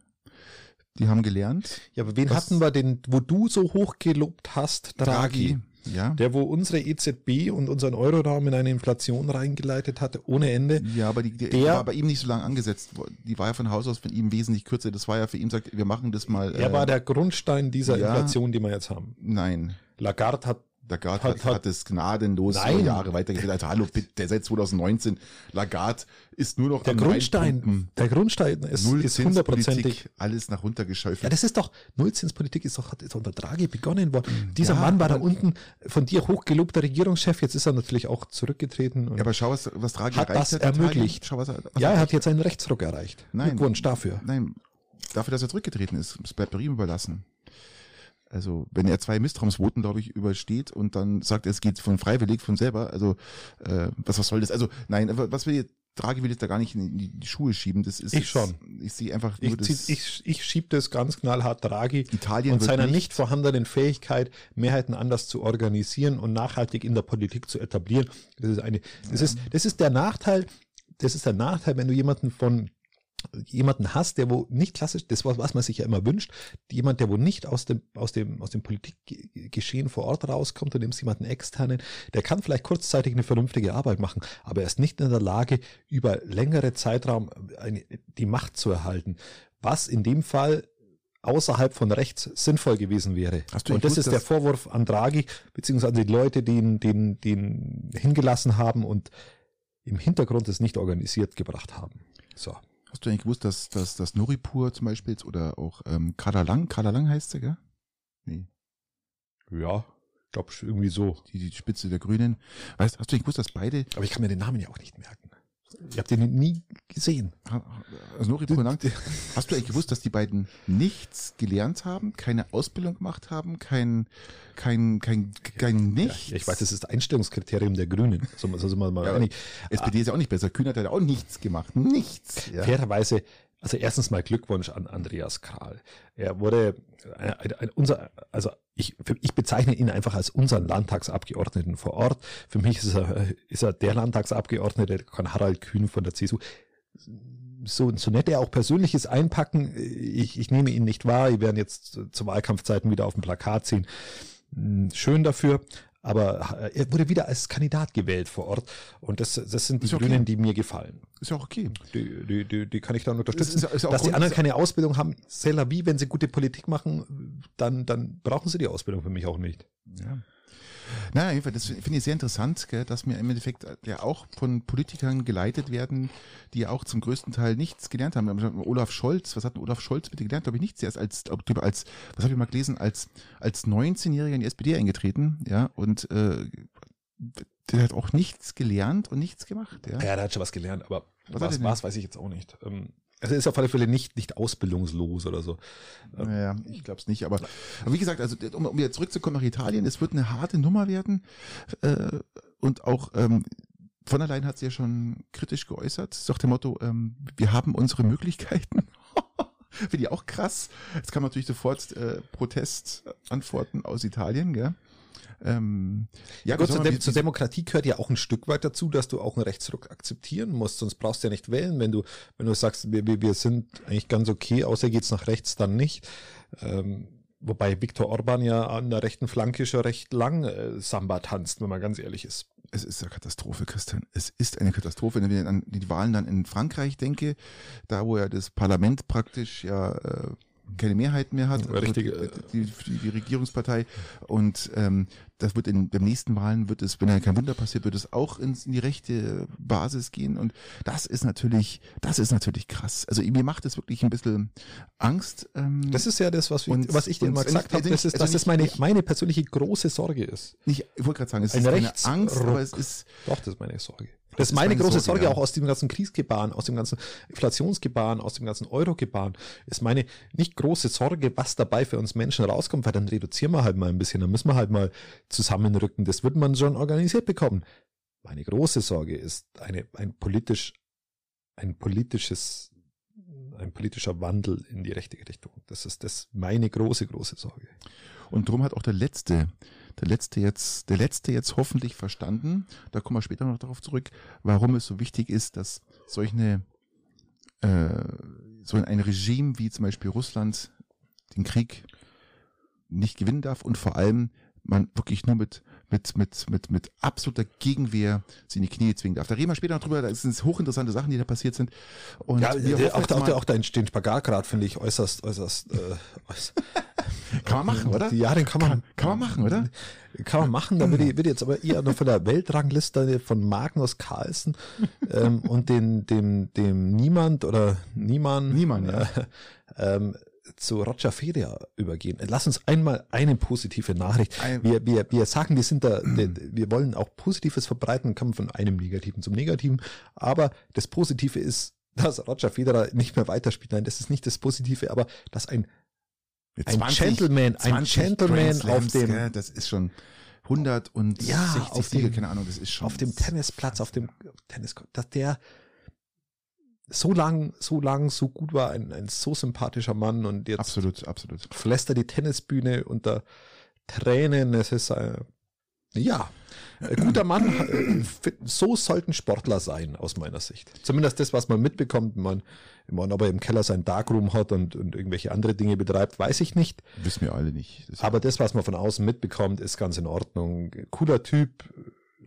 Die haben gelernt. Ja, aber wen hatten wir denn, wo du so hoch gelobt hast? Draghi. Ja. Der, wo unsere EZB und unseren Euroraum in eine Inflation reingeleitet hatte, ohne Ende. Ja, aber die, die Der- war bei ihm nicht so lange angesetzt. Die war ja von Haus aus von ihm wesentlich kürzer. Das war ja für ihn, sagt, wir machen das mal. Er äh, war der Grundstein dieser ja. Inflation, die wir jetzt haben. Nein. Lagarde hat Lagarde Hat- hat, hat- es gnadenlos Nein. Jahre weitergeführt. Also hallo, bitte, der seit 2019. Lagarde ist nur noch der Grundstein, Reinpumpen. der Grundstein ist, hundertprozentig. Alles nach runter Ja, geschäufelt. das ist doch, Nullzinspolitik ist doch, hat ist unter Draghi begonnen worden. Dieser Ja, Mann war da unten von dir hochgelobter Regierungschef, jetzt ist er natürlich auch zurückgetreten. Und Ja, aber schau, was, was Draghi Hat erreicht das hat. ermöglicht. Schau, was er, was ja, er hat jetzt einen Rechtsruck erreicht. Nein. Glückwunsch dafür. Nein, dafür, dass er zurückgetreten ist. Es bleibt ihm überlassen. Also wenn er zwei Misstrauensvoten, glaube ich, übersteht und dann sagt, es geht von freiwillig, von selber, also äh, was, was soll das? Also nein, was will Draghi will jetzt da gar nicht in die, die Schuhe schieben. Das ist ich schon. Ich sehe einfach nur ich, das. Ich, ich schiebe das ganz knallhart Draghi Italien und seiner nicht, nicht vorhandenen Fähigkeit, Mehrheiten anders zu organisieren und nachhaltig in der Politik zu etablieren. Das ist eine. Das ja. ist das ist der Nachteil. Das ist der Nachteil, wenn du jemanden von jemanden hast, der wo nicht klassisch, das was, was man sich ja immer wünscht, jemand, der wo nicht aus dem, aus dem, aus dem Politikgeschehen vor Ort rauskommt und nimmst jemanden externen, der kann vielleicht kurzzeitig eine vernünftige Arbeit machen, aber er ist nicht in der Lage, über längere Zeitraum eine, die Macht zu erhalten. Was in dem Fall außerhalb von rechts sinnvoll gewesen wäre. und das ist der Vorwurf an Draghi, beziehungsweise die Leute, die ihn, den, den hingelassen haben und im Hintergrund es nicht organisiert gebracht haben. So. Hast du eigentlich gewusst, dass, dass, dass Noripur zum Beispiel oder auch ähm, Kadalang, Kadalang heißt sie, gell? Nee. Ja, ich glaube irgendwie so. Die, die Spitze der Grünen. Weißt, hast du nicht gewusst, dass beide. Aber ich kann mir den Namen ja auch nicht merken. Ich habe den nie gesehen. Also Nori Puranang, hast du eigentlich gewusst, dass die beiden nichts gelernt haben, keine Ausbildung gemacht haben, kein, kein, kein, kein nichts? Ja, ich weiß, das ist das Einstellungskriterium der Grünen. So, so sind wir mal ja, SPD ist ja auch nicht besser. Kühn hat ja auch nichts gemacht. Nichts. Ja. Fairerweise also erstens mal Glückwunsch an Andreas Karl. Er wurde ein, ein, ein, unser, also ich, ich bezeichne ihn einfach als unseren Landtagsabgeordneten vor Ort. Für mich ist er, ist er der Landtagsabgeordnete, kann Harald Kühn von der CSU. So, so nett er auch persönliches einpacken, ich, ich nehme ihn nicht wahr. Wir werden jetzt zu Wahlkampfzeiten wieder auf dem Plakat sehen. Schön dafür aber er wurde wieder als Kandidat gewählt vor Ort und das, das sind die ist Grünen, okay. die mir gefallen. Ist ja auch okay. Die, die, die, die kann ich dann unterstützen. Ist, ist, Dass die anderen keine Ausbildung haben, c'est la vie, wenn sie gute Politik machen, dann, dann brauchen sie die Ausbildung für mich auch nicht. Ja. Na, jedenfalls, das finde ich sehr interessant, gell, dass wir im Endeffekt äh, ja auch von Politikern geleitet werden, die ja auch zum größten Teil nichts gelernt haben. Olaf Scholz, was hat Olaf Scholz bitte gelernt? Glaube ich nichts. Er ist als, als was habe ich mal gelesen, als, als 19-Jähriger in die SPD eingetreten, ja, und äh, der hat auch nichts gelernt und nichts gemacht. Ja, ja der hat schon was gelernt, aber was, was, was weiß ich jetzt auch nicht. Ähm, also ist auf alle Fälle nicht, nicht ausbildungslos oder so. Ja, ich glaube es nicht. Aber, aber wie gesagt, also um, um wieder zurückzukommen nach Italien, es wird eine harte Nummer werden. Äh, und auch ähm, von allein hat sie ja schon kritisch geäußert. Nach dem Motto, ähm, wir haben unsere Möglichkeiten. <laughs> Finde ich auch krass. Jetzt kann man natürlich sofort äh, Protestantworten aus Italien, gell? Ähm, ja, gut, zur, Dem zur, Demokratie gehört ja auch ein Stück weit dazu, dass du auch einen Rechtsruck akzeptieren musst, sonst brauchst du ja nicht wählen. Wenn du, wenn du sagst, wir, wir sind eigentlich ganz okay, außer geht's nach rechts, dann nicht. Ähm, wobei Viktor Orban ja an der rechten Flanke schon recht lang äh, Samba tanzt, wenn man ganz ehrlich ist. Es ist eine Katastrophe, Christian. Es ist eine Katastrophe. Wenn ich an die Wahlen dann in Frankreich denke, da wo ja das Parlament praktisch ja äh, keine Mehrheit mehr hat, Richtig, also die, die, die, Regierungspartei. Und ähm, das wird in den nächsten Wahlen wird es, wenn da kein Wunder passiert, wird es auch ins, in die rechte Basis gehen. Und das ist natürlich, das ist natürlich krass. Also mir macht es wirklich ein bisschen Angst. Ähm, das ist ja das, was, wir, und, was ich dir immer gesagt habe, das ist, also dass das meine, meine persönliche große Sorge ist. Nicht, ich wollte gerade sagen, es ein ist Rechts keine Angst, aber es ist. Doch, das ist meine Sorge. Das, ist meine große Sorge, Sorge ja. auch aus dem ganzen Kriegsgebaren, aus dem ganzen Inflationsgebaren, aus dem ganzen Euro-Gebaren. Ist meine nicht große Sorge, was dabei für uns Menschen rauskommt, weil dann reduzieren wir halt mal ein bisschen, dann müssen wir halt mal zusammenrücken. Das wird man schon organisiert bekommen. Meine große Sorge ist eine, ein politisch, ein politisches, ein politischer Wandel in die richtige Richtung. Das ist das meine große, große Sorge. Und darum hat auch der letzte der letzte jetzt, der letzte jetzt hoffentlich verstanden. Da kommen wir später noch darauf zurück, warum es so wichtig ist, dass solche äh, so ein Regime wie zum Beispiel Russland den Krieg nicht gewinnen darf und vor allem man wirklich nur mit mit, mit, mit, mit absoluter Gegenwehr sie in die Knie zwingen darf. Da reden wir später noch drüber, da sind hochinteressante Sachen, die da passiert sind. Und ja, wir auch, auch, auch den Spagatgrad finde ich äußerst, äußerst, äh, äußerst <laughs> Kann man machen, oder? Ja, den kann man. Kann, kann man machen, oder? Kann man machen. Da würde ich, würde jetzt aber eher noch von der Weltrangliste von Magnus Carlsen ähm, und den, dem, dem Niemand oder Niemand. Niemand, ja. Äh, ähm, zu Roger Federer übergehen. Lass uns einmal eine positive Nachricht. Wir, wir, wir sagen, wir sind da, wir wollen auch Positives verbreiten, kommen von einem Negativen zum Negativen. Aber das Positive ist, dass Roger Federer nicht mehr weiterspielt. Nein, das ist nicht das Positive, aber dass ein, ein Gentleman, ein 20 Gentleman Grand Slams, auf dem, gell, das ist schon 160 Ja, auf Siege, dem- keine Ahnung, das ist schon. auf dem Tennisplatz, auf dem Tennis, dass der so lang, so lang, so gut war, ein, ein so sympathischer Mann und jetzt Absolut, absolut. verlässt er die Tennisbühne unter Tränen. Es ist, äh, ja, ein guter Mann. äh, So sollten Sportler sein, aus meiner Sicht. Zumindest das, was man mitbekommt. Man, meine, ob er im Keller sein Darkroom hat und, und irgendwelche andere Dinge betreibt, weiß ich nicht. Wissen wir alle nicht. Das Aber das, was man von außen mitbekommt, ist ganz in Ordnung. Cooler Typ.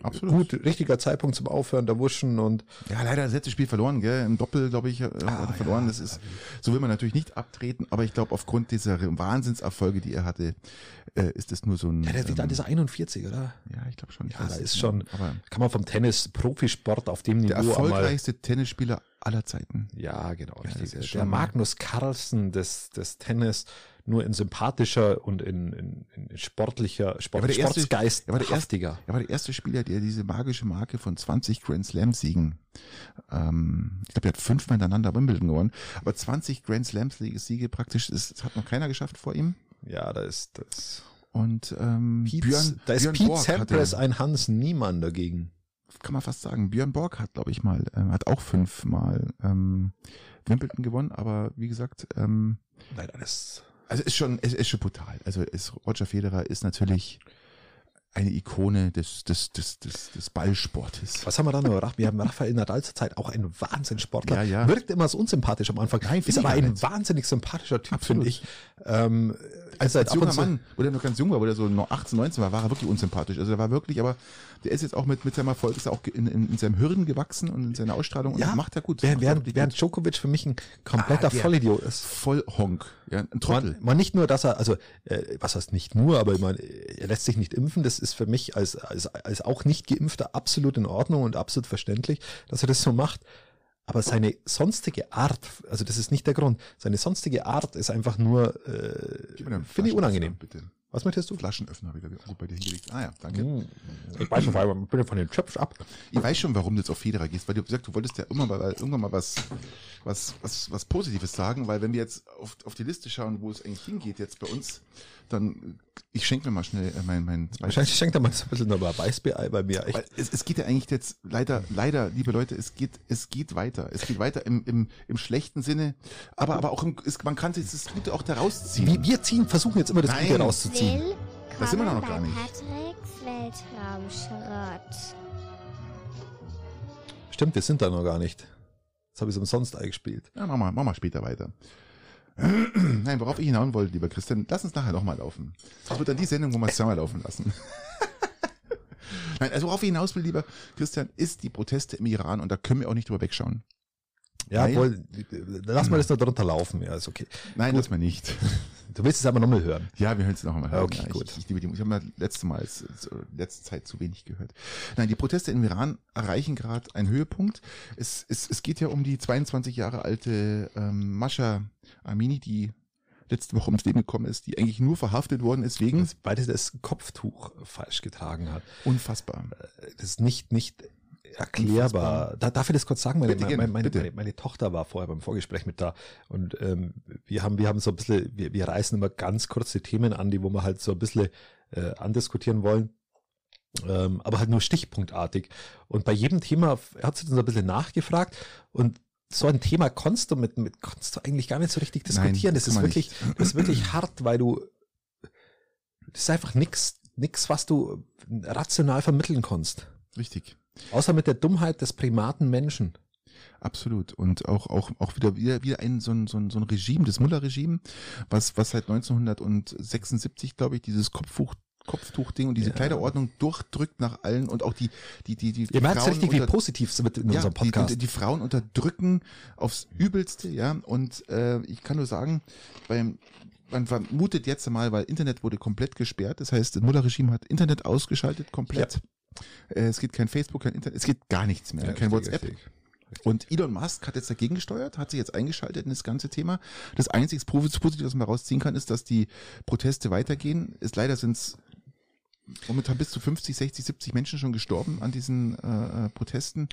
Absolut. Gut, richtiger Zeitpunkt zum Aufhören der Wuschen und Ja, leider das letzte Spiel verloren, gell? Im Doppel, glaube ich, äh, hat er verloren. ja, das ist, so will man natürlich nicht abtreten, aber ich glaube, aufgrund dieser Wahnsinnserfolge, die er hatte, äh, ist das nur so ein. ja, der, der ähm, ist 41, oder? ja, ich glaube schon. Ich Ja, weiß da ist schon, Aber kann man vom Tennis, Profisport auf dem der Niveau einmal erfolgreichste Tennisspieler aller Zeiten. Ja, genau, ist der schon- Magnus Carlsen des, des Tennis, nur in sympathischer und in, in, in sportlicher, Sport, war der erste- Sportsgeist er war der erste-. Er war der erste Spieler, der diese magische Marke von 20 Grand Slam Siegen, ähm, ich glaube, er hat fünfmal hintereinander Wimbledon gewonnen, aber 20 Grand Slam Siege praktisch, das, das hat noch keiner geschafft vor ihm. Ja, da ist das. Und ähm, Pete, Björn, da ist Björn Pete Sampras ein Hans Niemann dagegen. Kann man fast sagen, Björn Borg hat, glaube ich mal, ähm, hat auch fünfmal ähm, Wimbledon gewonnen, aber wie gesagt, ähm, Nein, alles. also ist schon, es ist schon brutal. Also ist, Roger Federer ist natürlich eine Ikone des, des, des, des, des Ballsportes. Was haben wir da noch? Wir haben Rafael Nadal zur Zeit auch ein Wahnsinnssportler. Ja, ja. Wirkt immer so unsympathisch am Anfang. Nein, ist aber ein nicht. wahnsinnig sympathischer Typ, finde ich. Ähm, als, als und junger Mann, wo der noch ganz jung war, wo der so noch 18, 19 war, war er wirklich unsympathisch. Also der war wirklich, aber der ist jetzt auch mit, mit seinem Erfolg, ist er auch in, in, in seinem Hirn gewachsen und in seiner Ausstrahlung und Ja, das macht er gut. Während, er während, während. Djokovic für mich ein kompletter Ah, Vollidiot ist. voll Honk, ja, ein Trottel. Man, man nicht nur, dass er, also äh, was heißt nicht nur, aber meine, er lässt sich nicht impfen. Das ist für mich als, als, als auch nicht Geimpfter absolut in Ordnung und absolut verständlich, dass er das so macht. Aber seine sonstige Art, also das ist nicht der Grund, seine sonstige Art ist einfach nur, äh, finde ich unangenehm. Bitte. Was möchtest du? Flaschenöffner habe ich also bei dir hingelegt. Ah ja, danke. Hm, Ich weiß schon, weil ich bin von den Chöpf ab. Ich weiß schon, warum du jetzt auf Federer gehst, weil du gesagt, du wolltest ja immer mal, irgendwann mal was, was, was, was Positives sagen, weil wenn wir jetzt auf, auf die Liste schauen, wo es eigentlich hingeht jetzt bei uns, dann, ich schenke mir mal schnell äh, mein, mein Wahrscheinlich schenkt er mal so ein bisschen noch mal Weißbier bei mir. Echt. Es, es geht ja eigentlich jetzt leider, leider, liebe Leute, es geht, es geht weiter. Es geht weiter im, im, im schlechten Sinne, aber, aber auch im, es, man kann sich das Gute auch daraus ziehen. Wir, wir ziehen, versuchen jetzt immer das Nein. Gute rauszuziehen. Willkommen Das sind wir noch bei gar nicht. Patricks Weltraumschrott. Stimmt, wir sind da noch gar nicht. Das habe ich umsonst eingespielt. Ja, machen wir, machen wir später weiter. <clears throat> Nein, worauf ich hinaus wollte, lieber Christian, lass uns nachher nochmal laufen. Das wird dann die Sendung, wo wir es zweimal laufen lassen. <laughs> Nein, also worauf ich hinaus will, lieber Christian, ist die Proteste im Iran und da können wir auch nicht drüber wegschauen. Ja, Weil- wohl, lass mal das noch drunter laufen. Ja, ist okay. Nein, lass mal nicht. <laughs> Du willst es aber nochmal hören. Ja, wir hören es noch einmal. hören. Okay, ja, gut. Ich, ich, liebe die, ich habe mal letztes Mal, letzte Zeit zu wenig gehört. Nein, die Proteste im Iran erreichen gerade einen Höhepunkt. Es, es, es geht ja um die 22 Jahre alte ähm, Mascha Amini, die letzte Woche ums Leben gekommen ist, die eigentlich nur verhaftet worden ist wegen Weil sie das Kopftuch falsch getragen hat. unfassbar. Das ist nicht, nicht erklärbar. Da, darf ich das kurz sagen? Meine, Bitte, meine, meine, meine, meine Tochter war vorher beim Vorgespräch mit da und ähm, wir haben, wir haben so ein bisschen, wir, wir reißen immer ganz kurze Themen an, die wo wir halt so ein bisschen äh, andiskutieren wollen. Ähm, aber halt nur stichpunktartig. Und bei jedem Thema hat sie dann so ein bisschen nachgefragt und so ein Thema konntest du mit, mit konntest du eigentlich gar nicht so richtig Nein, diskutieren. das kann ist wirklich, das ist wirklich hart, weil du das ist einfach nix, nix, was du rational vermitteln kannst. Richtig. Außer mit der Dummheit des primaten Menschen. Absolut. Und auch, auch, auch wieder, wieder, wieder ein, so ein, so ein, so ein Regime, das Mullah-Regime, was, was seit 1976, glaube ich, dieses Kopftuch, Kopftuchding und diese Ja. Kleiderordnung durchdrückt nach allen und auch die, die, die, die Ihr merkt Frauen richtig, wie positiv es wird in ja, unserem Podcast. Die, die, die Frauen unterdrücken aufs Übelste, ja. Und äh, ich kann nur sagen, beim man vermutet jetzt mal, weil Internet wurde komplett gesperrt. Das heißt, das Mullah-Regime hat Internet ausgeschaltet, komplett. Äh, es gibt kein Facebook, kein Internet, es gibt gar nichts mehr, Ja, kein richtig, WhatsApp. richtig. Und Elon Musk hat jetzt dagegen gesteuert, hat sich jetzt eingeschaltet in das ganze Thema. Das einzige Positive, was man rausziehen kann, ist, dass die Proteste weitergehen. Ist leider sind es momentan bis zu 50, 60, 70 Menschen schon gestorben an diesen äh, äh, Protesten.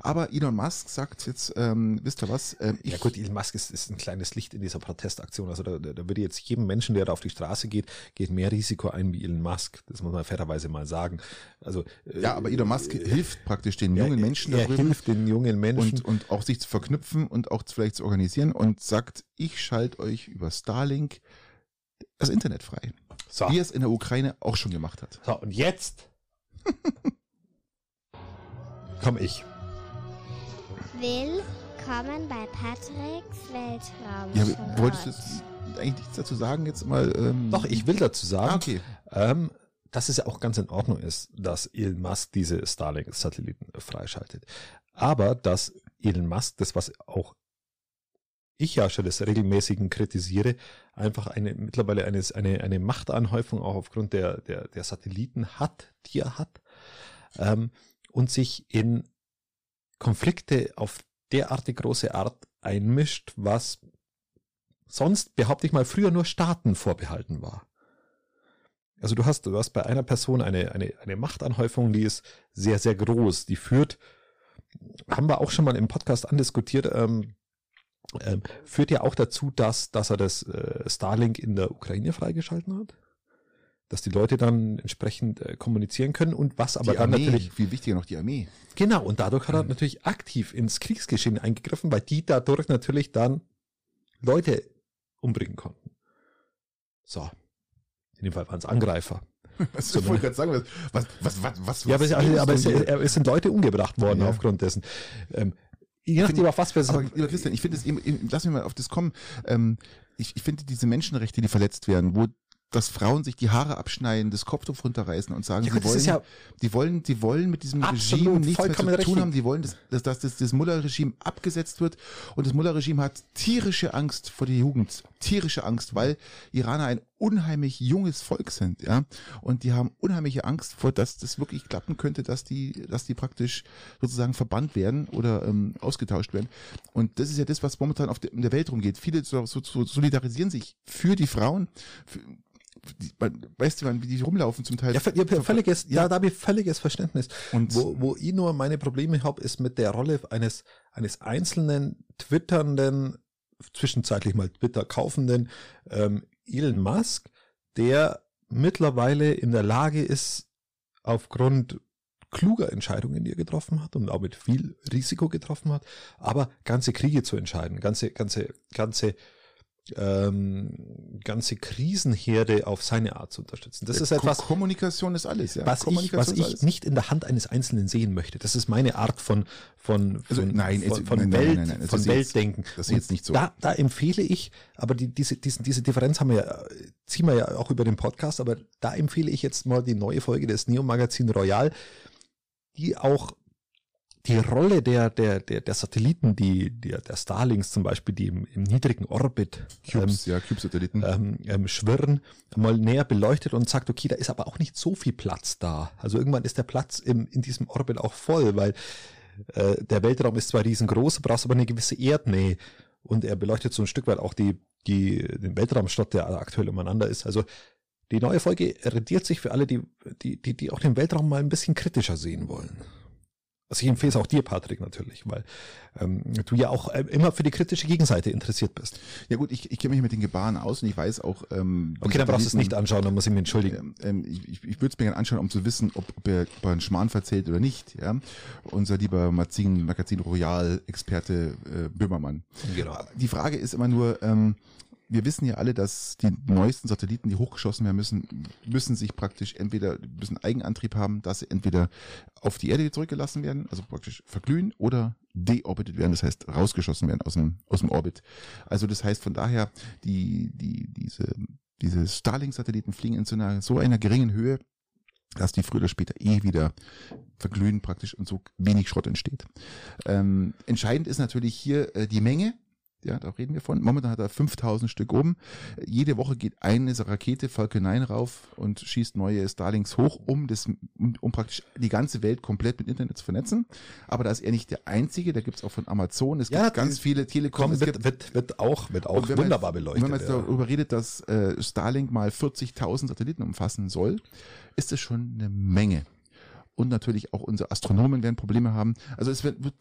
Aber Elon Musk sagt jetzt, ähm, wisst ihr was? Ähm, ja gut, Elon Musk ist, ist ein kleines Licht in dieser Protestaktion. Also da, da würde jetzt jedem Menschen, der da auf die Straße geht, geht mehr Risiko ein wie Elon Musk. Das muss man fairerweise mal sagen. Also äh, ja, aber Elon Musk äh, hilft praktisch den jungen Menschen er, er hilft den jungen Menschen und, und auch sich zu verknüpfen und auch vielleicht zu organisieren und sagt, ich schalte euch über Starlink das Internet frei. So. Wie es in der Ukraine auch schon gemacht hat. So, und jetzt <laughs> komm ich. Willkommen bei Patricks Weltraum. Ja, wolltest du eigentlich nichts dazu sagen jetzt mal? Ähm Doch, ich will dazu sagen, ah, okay. ähm, dass es ja auch ganz in Ordnung ist, dass Elon Musk diese Starlink-Satelliten freischaltet. Aber dass Elon Musk, das was auch ich ja schon des regelmäßigen kritisiere, einfach eine mittlerweile eine, eine, eine Machtanhäufung auch aufgrund der, der, der Satelliten hat, die er hat, ähm, und sich in Konflikte auf derartig große Art einmischt, was sonst, behaupte ich mal, früher nur Staaten vorbehalten war. Also du hast, du hast bei einer Person eine, eine, eine Machtanhäufung, die ist sehr, sehr groß. Die führt, haben wir auch schon mal im Podcast andiskutiert, ähm, ähm, führt ja auch dazu, dass, dass er das äh, Starlink in der Ukraine freigeschalten hat. Dass die Leute dann entsprechend äh, kommunizieren können und was aber die dann Armee, natürlich. Viel wichtiger noch die Armee. Genau, und dadurch hat er mhm. natürlich aktiv ins Kriegsgeschehen eingegriffen, weil die dadurch natürlich dann Leute umbringen konnten. So. In dem Fall waren es Angreifer. Was <laughs> so, ich wollte gerade sagen, was, was, was, was, Ja, aber, es, aber es, es, sind Leute umgebracht worden ja. aufgrund dessen. Ähm, Je nachdem, auf was wir es Aber lieber Christian, ich finde es, lass mich mal auf das kommen. Ähm, ich, ich finde diese Menschenrechte, die verletzt werden, wo dass Frauen sich die Haare abschneiden, das Kopftuch runterreißen und sagen, ja, sie wollen, ja die wollen, die wollen mit diesem Regime nichts mehr zu tun richtig. haben. Die wollen, dass, dass, dass das, das Mullah-Regime abgesetzt wird. Und das Mullah-Regime hat tierische Angst vor der Jugend. Tierische Angst, weil Iraner ein unheimlich junges Volk sind, ja. Und die haben unheimliche Angst vor, dass das wirklich klappen könnte, dass die, dass die praktisch sozusagen verbannt werden oder ähm, ausgetauscht werden. Und das ist ja das, was momentan auf der, in der Welt rumgeht. Viele so, so, so solidarisieren sich für die Frauen, für, weißt du, wie die rumlaufen zum Teil. Ja, ja völliges, ja. ja, da habe ich völliges Verständnis. Und wo, wo ich nur meine Probleme habe, ist mit der Rolle eines, eines einzelnen twitternden, zwischenzeitlich mal Twitter kaufenden ähm, Elon Musk, der mittlerweile in der Lage ist, aufgrund kluger Entscheidungen, die er getroffen hat und auch mit viel Risiko getroffen hat, aber ganze Kriege zu entscheiden, ganze, ganze, ganze ähm, ganze Krisenherde auf seine Art zu unterstützen. Das ist etwas. Kommunikation ist alles, ja. Was ich, was ich nicht in der Hand eines Einzelnen sehen möchte. Das ist meine Art von von also, von, nein, von, von nein, Welt, nein, nein, von Weltdenken. Jetzt, das ist jetzt nicht so. Da, da empfehle ich, aber die, diese, diesen, diese Differenz haben wir ja, ziehen wir ja auch über den Podcast, aber da empfehle ich jetzt mal die neue Folge des Neo Magazin Royal, die auch die Rolle der, der, der, der Satelliten, die, der, der Starlings zum Beispiel, die im, im niedrigen Orbit Cubes, ähm, ja, Cube-Satelliten ähm, ähm, schwirren, mal näher beleuchtet und sagt, okay, da ist aber auch nicht so viel Platz da. Also irgendwann ist der Platz im, in diesem Orbit auch voll, weil äh, der Weltraum ist zwar riesengroß, brauchst aber eine gewisse Erdnähe. Und er beleuchtet so ein Stück weit auch die, die, den Weltraumstadt, der aktuell umeinander ist. Also die neue Folge rentiert sich für alle, die, die, die, die auch den Weltraum mal ein bisschen kritischer sehen wollen. Also ich empfehle es auch dir, Patrick, natürlich, weil ähm, du ja auch äh, immer für die kritische Gegenseite interessiert bist. Ja gut, ich, ich kenne mich mit den Gebaren aus und ich weiß auch. Ähm, okay, dann brauchst du es nicht anschauen, dann muss ich mich entschuldigen. Ähm, ähm ich ich, ich würde es mir gerne anschauen, um zu wissen, ob, ob, er, ob er einen Schmarrn verzählt oder nicht. Ja, unser lieber Magazin, Magazin Royal Experte äh, Böhmermann. Genau. Die Frage ist immer nur. Ähm, wir wissen ja alle, dass die neuesten Satelliten, die hochgeschossen werden müssen, müssen sich praktisch entweder, müssen Eigenantrieb haben, dass sie entweder auf die Erde zurückgelassen werden, also praktisch verglühen oder deorbitet werden, das heißt rausgeschossen werden aus dem, aus dem Orbit. Also das heißt von daher, die, die, diese, diese Starlink-Satelliten fliegen in so einer, so einer geringen Höhe, dass die früher oder später eh wieder verglühen praktisch und so wenig Schrott entsteht. Ähm, entscheidend ist natürlich hier äh, die Menge, Ja, da reden wir von. Momentan hat er 5000 Stück oben. Jede Woche geht eine Rakete Falcon 9 rauf und schießt neue Starlinks hoch, um das, um, um praktisch die ganze Welt komplett mit Internet zu vernetzen. Aber da ist er nicht der einzige. Da gibt's auch von Amazon. Es Ja, gibt ganz viele Telekom. Es wird, gibt, wird, wird auch, wird auch man wunderbar jetzt- beleuchtet. Wenn man jetzt ja. darüber redet, dass äh, Starlink mal 40.000 Satelliten umfassen soll, ist das schon eine Menge. Und natürlich auch unsere Astronomen werden Probleme haben. Also es, wird, wird,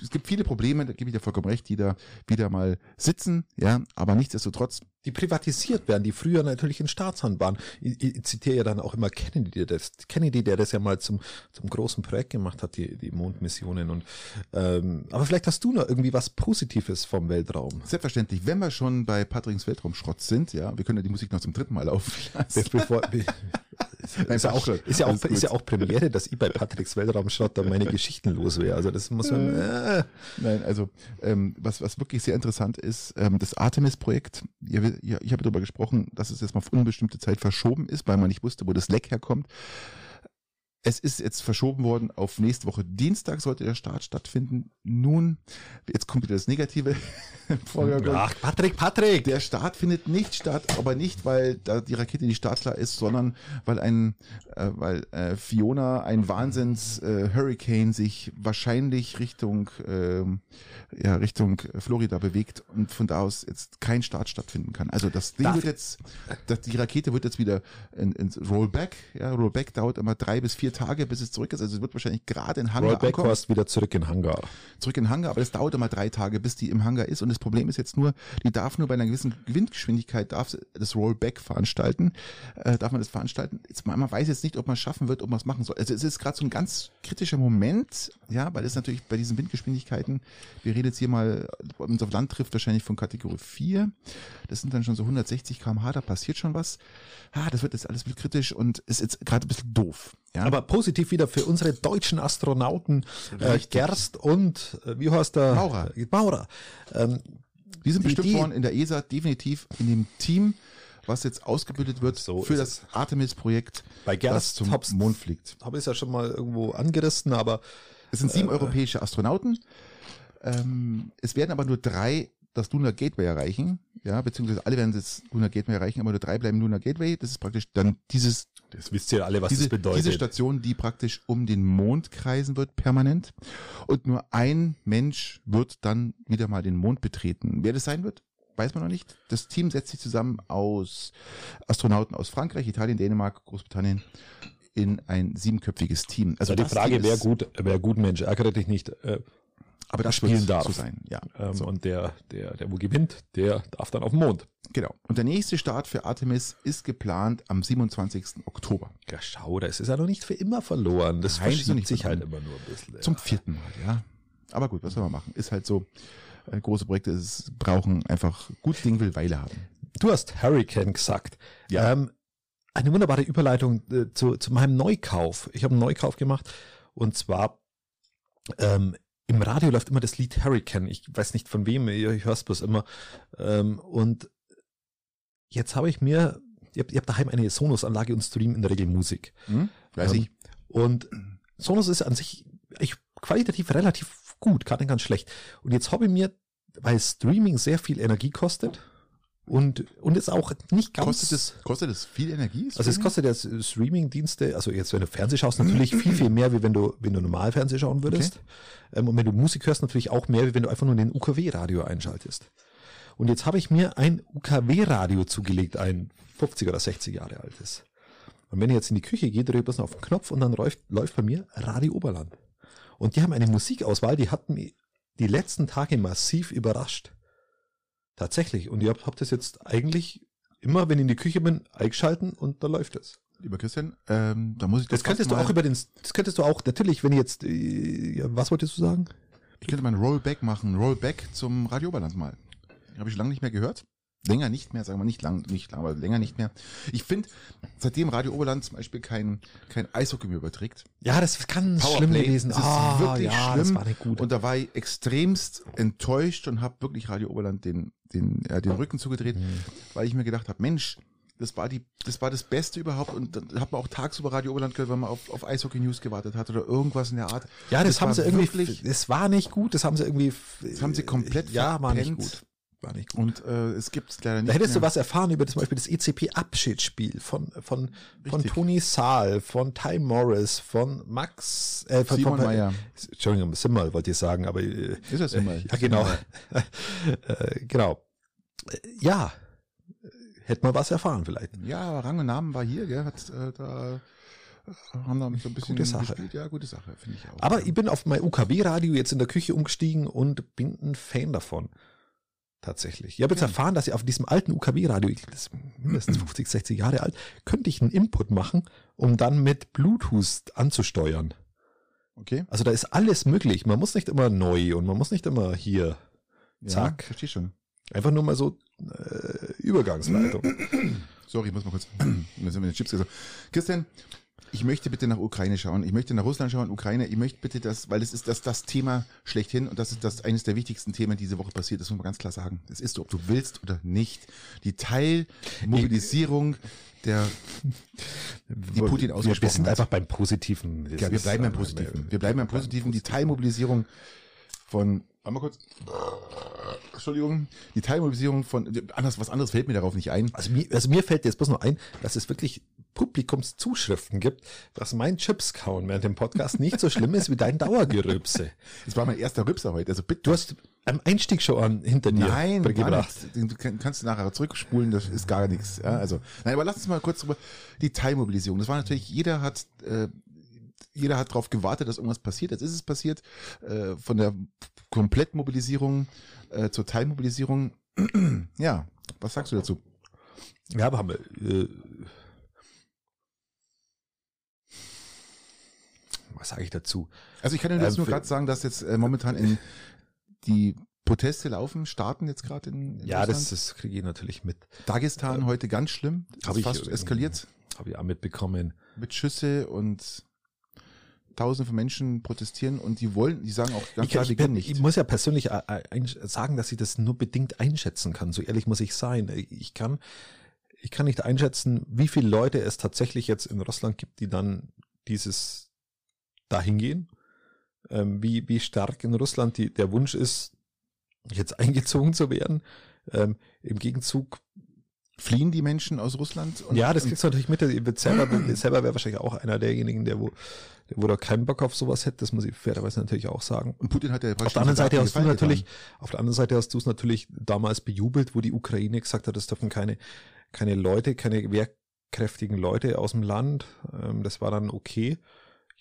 es gibt viele Probleme, da gebe ich dir vollkommen recht, die da wieder mal sitzen, ja, aber nichtsdestotrotz, die privatisiert werden, die früher natürlich in Staatshand waren. Ich, ich zitiere ja dann auch immer Kennedy, der das, Kennedy, der das ja mal zum, zum großen Projekt gemacht hat, die, die Mondmissionen. Und ähm, aber vielleicht hast du noch irgendwie was Positives vom Weltraum. selbstverständlich, wenn wir schon bei Patricks Weltraumschrott sind, ja, wir können ja die Musik noch zum dritten Mal laufen lassen. Bevor, <laughs> ist, ja auch, ist, ja auch, ist ja auch Premiere, dass ich bei Patricks Weltraumschrott dann meine Geschichten los wäre. Also das muss man. Äh, Nein, also ähm, was, was wirklich sehr interessant ist, ähm, das Artemis-Projekt, ja, ich habe darüber gesprochen, dass es jetzt mal auf unbestimmte Zeit verschoben ist, weil man nicht wusste, wo das Leck herkommt. Es ist jetzt verschoben worden auf nächste Woche Dienstag sollte der Start stattfinden. Nun, jetzt kommt wieder das Negative. <laughs> ach, Patrick, Patrick! Der Start findet nicht statt, aber nicht, weil da die Rakete nicht startklar ist, sondern weil ein, äh, weil äh, Fiona, ein Wahnsinns äh, Hurricane, sich wahrscheinlich Richtung, ähm, ja, Richtung Florida bewegt und von da aus jetzt kein Start stattfinden kann. Also das Ding Darf wird jetzt, das, die Rakete wird jetzt wieder in, ins Rollback. Ja, Rollback dauert immer drei bis vier Tage, bis es zurück ist. Also es wird wahrscheinlich gerade in Hangar Roy ankommen Backhorst wieder zurück in Hangar. zurück in Hangar, aber das dauert immer drei Tage, bis die im Hangar ist. Und das Problem ist jetzt nur, die darf nur bei einer gewissen Windgeschwindigkeit darf das Rollback veranstalten, äh, darf man das veranstalten. Jetzt, man man weiß jetzt nicht, ob man es schaffen wird, ob man es machen soll. Also es ist gerade so ein ganz kritischer Moment, ja, weil es natürlich bei diesen Windgeschwindigkeiten, wir reden jetzt hier mal, wenn uns auf Land trifft, wahrscheinlich von Kategorie 4. Das sind dann schon so 160 km/h, da passiert schon was. Ah, das wird jetzt alles ein bisschen kritisch und ist jetzt gerade ein bisschen doof. Ja. Aber positiv wieder für unsere deutschen Astronauten äh. Gerst und äh, wie heißt der? Maurer. Maurer. Ähm, Die sind Die- bestimmt die- worden in der ESA definitiv in dem Team, was jetzt ausgebildet wird So für das Artemis-Projekt, Bei das Gerst zum hab's- Mond fliegt. habe ich es ja schon mal irgendwo angerissen, aber Es sind sieben europäische Astronauten. Ähm, es werden aber nur drei das Lunar Gateway erreichen, ja, beziehungsweise alle werden das Lunar Gateway erreichen, aber nur drei bleiben Lunar Gateway. Das ist praktisch dann dieses das wisst ihr alle, was diese, das bedeutet. diese Station, die praktisch um den Mond kreisen wird, permanent. Und nur ein Mensch wird dann wieder mal den Mond betreten. Wer das sein wird, weiß man noch nicht. Das Team setzt sich zusammen aus Astronauten aus Frankreich, Italien, Dänemark, Großbritannien in ein siebenköpfiges Team. also die das Frage, wer gut, wer gut Mensch, ärgere dich nicht, äh, aber das spielen darf. so sein. Ja, ähm, so. und der, der, der wo gewinnt, der darf dann auf den Mond. genau. Und der nächste Start für Artemis ist geplant am 27. Oktober. Ja, schau, das ist ja noch nicht für immer verloren. Das Nein, ist verschiebt nicht sich halt verloren. immer nur ein bisschen. Zum vierten Mal, ja. Aber gut, was soll man machen? Ist halt so. Äh, große Projekte es brauchen einfach gut Ding will Weile haben. Du hast Hurricane gesagt. Ja. Ähm, eine wunderbare Überleitung äh, zu, zu meinem Neukauf. Ich habe einen Neukauf gemacht und zwar ähm, im Radio läuft immer das Lied Hurricane. Ich weiß nicht von wem, ich, ich höre es bloß immer. Ähm, und jetzt habe ich mir, ihr habt, ihr habt daheim eine Sonos-Anlage und streamen in der Regel Musik. Hm? Weiß Ähm, ich. Und Sonos ist an sich ich, qualitativ relativ gut, gar nicht ganz schlecht. Und jetzt habe ich mir, weil Streaming sehr viel Energie kostet und, und es auch nicht ganz. Kostet es, kostet es viel Energie? also es kostet jetzt Streaming-Dienste, also jetzt wenn du Fernseh schaust, natürlich <clears throat> viel, viel mehr, wie wenn du, wenn du normal Fernseh schauen würdest. Ähm, und wenn du Musik hörst, natürlich auch mehr, wie wenn du einfach nur den UKW-Radio einschaltest. Und jetzt habe ich mir ein UKW-Radio zugelegt, ein 50 oder 60 Jahre altes. Und wenn ich jetzt in die Küche gehe, drehe ich noch auf den Knopf und dann läuft, läuft bei mir Radio Oberland. Und die haben eine Musikauswahl, die hat mich die letzten Tage massiv überrascht. Tatsächlich. Und ich habe hab das jetzt eigentlich immer, wenn ich in die Küche bin, eingeschalten und da läuft es. Lieber Christian, ähm, da muss ich Das doch könntest du auch über den, das könntest du auch, natürlich, wenn ich jetzt, äh, ja, was wolltest du sagen? ich könnte mal ein Rollback machen, Rollback zum Radio Oberland mal. Habe ich lange nicht mehr gehört. Länger nicht mehr, sagen wir nicht lang, nicht lang, aber länger nicht mehr. Ich finde, seitdem Radio Oberland zum Beispiel kein, kein Eishockey mehr überträgt, Ja, das kann Powerplay, schlimm gewesen. Das ist Ah, wirklich ja, schlimm. Das war nicht gut. Und da war ich extremst enttäuscht und habe wirklich Radio Oberland den, den, ja, den Rücken zugedreht, Mhm. weil ich mir gedacht habe, Mensch, das war die, das war das Beste überhaupt und dann hat man auch tagsüber Radio Oberland gehört, wenn man auf, auf Eishockey News gewartet hat oder irgendwas in der Art. ja, das, haben war sie irgendwie, wirklich- das war nicht gut, das haben sie irgendwie, Das haben sie komplett ja, war nicht gut. War nicht gut. Und äh, es gibt leider nicht Da hättest du mehr. was erfahren über zum Beispiel das ECP-Abschiedsspiel von, von, von. Tony Saal, von Ty Morris, von Max, äh, von, Simon von, Meyer. Entschuldigung, Simmel wollte ich sagen, aber äh, Ist das Simmel? <laughs> ja genau, <laughs> äh, genau, Äh, ja, hätte man was erfahren vielleicht. Ja, aber Rang und Namen war hier, gell? Hat, äh, da äh, haben wir so ein bisschen Gute Sache. gespielt. Ja, gute Sache, finde ich auch. Aber ja. ich bin auf mein UKW-Radio jetzt in der Küche umgestiegen und bin ein Fan davon. Tatsächlich. Ich habe jetzt Ja. erfahren, dass ich auf diesem alten UKW-Radio, ich das ist mindestens <clears throat> 50, 60 Jahre alt, könnte ich einen Input machen, um dann mit Bluetooth anzusteuern. okay. Also da ist alles möglich. Man muss nicht immer neu und man muss nicht immer hier. Ja, Zack. verstehe schon. Einfach nur mal so äh, Übergangsleitung. <clears throat> Sorry, ich muss mal kurz. Mir sind mir die Chips gesagt. Christian, ich möchte bitte nach Ukraine schauen. Ich möchte nach Russland schauen, Ukraine. Ich möchte bitte das, weil es ist das, das Thema schlechthin und das ist das eines der wichtigsten Themen diese Woche passiert. Das muss man ganz klar sagen. Es ist so, ob du willst oder nicht. Die Teilmobilisierung der, die Putin wir, ausgesprochen wir sind einfach beim Positiven. Ja, wir bleiben beim Positiven. Wir bleiben beim Positiven. Die Teilmobilisierung von, einmal kurz, Entschuldigung, die Teilmobilisierung von, anders, was anderes fällt mir darauf nicht ein. Also mir, also mir fällt jetzt bloß noch ein, dass es wirklich Publikumszuschriften gibt, dass mein Chips-Kauen während dem Podcast nicht so schlimm ist wie dein Dauergerülpse. Das war mein erster Rübser heute, also bitte. Du hast am Einstieg schon an, hinter dir Nein, gebracht. Den Du kann- kannst du nachher zurückspulen, das ist gar nichts. Ja, also, nein, aber lass uns mal kurz drüber, die Teilmobilisierung. Das war natürlich, jeder hat, äh, jeder hat darauf gewartet, dass irgendwas passiert. Jetzt ist es passiert, äh, von der Komplettmobilisierung äh, zur Teilmobilisierung. <clears throat> ja, was sagst du dazu? Ja, aber haben wir, äh, was sage ich dazu? Also ich kann dir jetzt Ähm, nur gerade sagen, dass jetzt äh, momentan in die Proteste laufen, starten jetzt gerade in, in Ja, das, das kriege ich natürlich mit. Dagestan heute ganz schlimm. Hab Hab ich- fast eskaliert Habe ich auch mitbekommen. mit Schüsse und Tausende von Menschen protestieren und die wollen, die sagen auch ganz Ich, klar, gehen bin, nicht. ich muss ja persönlich äh, äh, sagen, dass ich das nur bedingt einschätzen kann. So ehrlich muss ich sein. Ich kann, ich kann nicht einschätzen, wie viele Leute es tatsächlich jetzt in Russland gibt, die dann dieses dahin gehen. Ähm, wie, wie stark in Russland die, der Wunsch ist, jetzt <laughs> eingezogen zu werden. Ähm, Im Gegenzug Fliehen die Menschen aus Russland? Ja, das kriegst du natürlich mit. Selber, <clears throat> selber wäre wahrscheinlich auch einer derjenigen, der wo, wo da keinen Bock auf sowas hätte. Das muss ich fairerweise natürlich auch sagen. und Putin hat ja Auf der anderen Seite hast du natürlich, getan. auf der anderen Seite hast du es natürlich damals bejubelt, wo die Ukraine gesagt hat, es dürfen keine, keine Leute, keine wehrkräftigen Leute aus dem Land. Ähm, das war dann okay.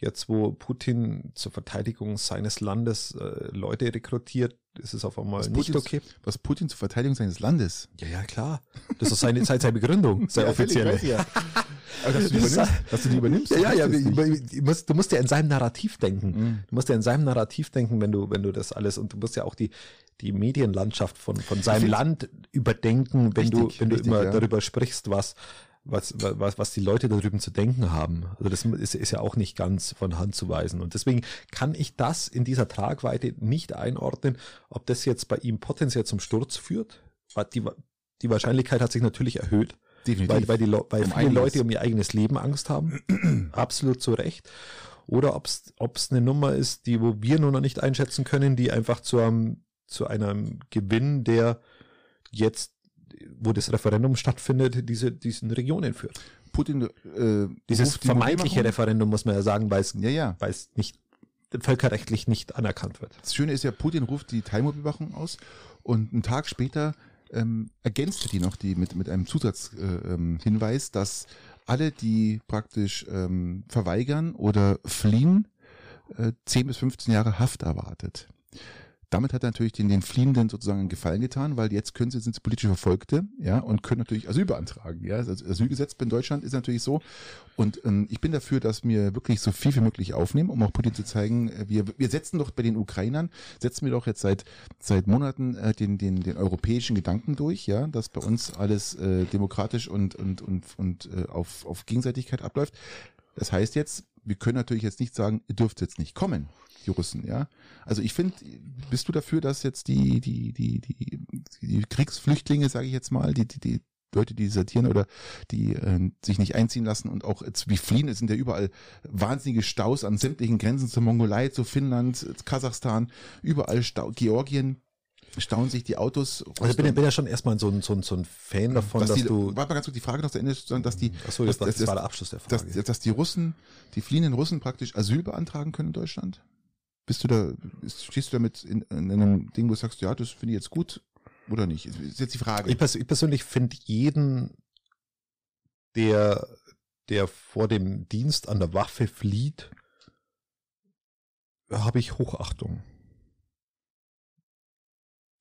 Jetzt, wo Putin zur Verteidigung seines Landes äh, Leute rekrutiert, ist es auf einmal Was nicht Putins- okay. Was Putin zur Verteidigung seines Landes. Ja, ja, klar. Das ist seine, <laughs> seine, Begründung, seine offizielle. Ja. <laughs> Aber dass du die übernimmst, dass du die übernimmst Ja, ja, ja, du musst, du musst ja in seinem Narrativ denken. Mhm. Du musst ja in seinem Narrativ denken, wenn du, wenn du das alles und du musst ja auch die, die Medienlandschaft von, von seinem Land überdenken, wenn du, Richtig, wenn du richtig, immer ja. darüber sprichst, was, was, was, was die Leute da drüben zu denken haben. Also das ist, ist ja auch nicht ganz von Hand zu weisen. Und deswegen kann ich das in dieser Tragweite nicht einordnen, ob das jetzt bei ihm potenziell zum Sturz führt. Die, die Wahrscheinlichkeit hat sich natürlich erhöht Definitiv. weil, weil, die, weil Um viele einiges. Leute um ihr eigenes Leben Angst haben. <clears throat> Absolut zu Recht. Oder ob es eine Nummer ist, die wo wir nur noch nicht einschätzen können, die einfach zu einem, zu einem Gewinn, der jetzt, wo das Referendum stattfindet, diese, diesen Regionen führt. Putin, äh, Dieses die vermeintliche Mobilmachung- Referendum, muss man ja sagen, weil es, Ja, ja. weil es nicht völkerrechtlich nicht anerkannt wird. Das Schöne ist ja, Putin ruft die Teilmobilmachung aus und einen Tag später ähm, ergänzt er die noch die mit, mit einem Zusatzhinweis, äh, ähm, dass alle, die praktisch ähm, verweigern oder fliehen, äh, 10 bis 15 Jahre Haft erwartet. Damit hat er natürlich den, den Fliehenden sozusagen einen Gefallen getan, weil jetzt können sie, sind sie politische Verfolgte, ja, und können natürlich Asyl beantragen, ja. Das Asylgesetz in Deutschland ist natürlich so. Und ähm, ich bin dafür, dass wir wirklich so viel wie möglich aufnehmen, um auch Putin zu zeigen, äh, wir, wir setzen doch bei den Ukrainern, setzen wir doch jetzt seit, seit Monaten äh, den, den, den europäischen Gedanken durch, ja, dass bei uns alles äh, demokratisch und, und, und, und äh, auf, auf Gegenseitigkeit abläuft. Das heißt jetzt, wir können natürlich jetzt nicht sagen, ihr dürft jetzt nicht kommen, die Russen, ja. Also ich finde, bist du dafür, dass jetzt die, die, die, die, die Kriegsflüchtlinge, sage ich jetzt mal, die, die, die Leute, die desertieren oder die äh, sich nicht einziehen lassen und auch jetzt wie fliehen, es sind ja überall wahnsinnige Staus an sämtlichen Grenzen zur Mongolei, zu Finnland, Kasachstan, überall Stau, Georgien. stauen sich die Autos. Also ich bin, ja- bin ja schon erstmal so ein, so ein, so ein Fan davon, dass, dass die, du. warte mal ganz kurz die Frage noch zu Ende, sozusagen, dass die, Achso, das, dass, das, war der Abschluss der dass, Frage. dass die Russen, die fliehenden Russen praktisch Asyl beantragen können in Deutschland? Bist du da, stehst du damit in, in einem Ding, wo du sagst, ja, das finde ich jetzt gut oder nicht? Ist jetzt die Frage. Ich, pers ich persönlich finde jeden, der, der vor dem Dienst an der Waffe flieht, habe ich Hochachtung.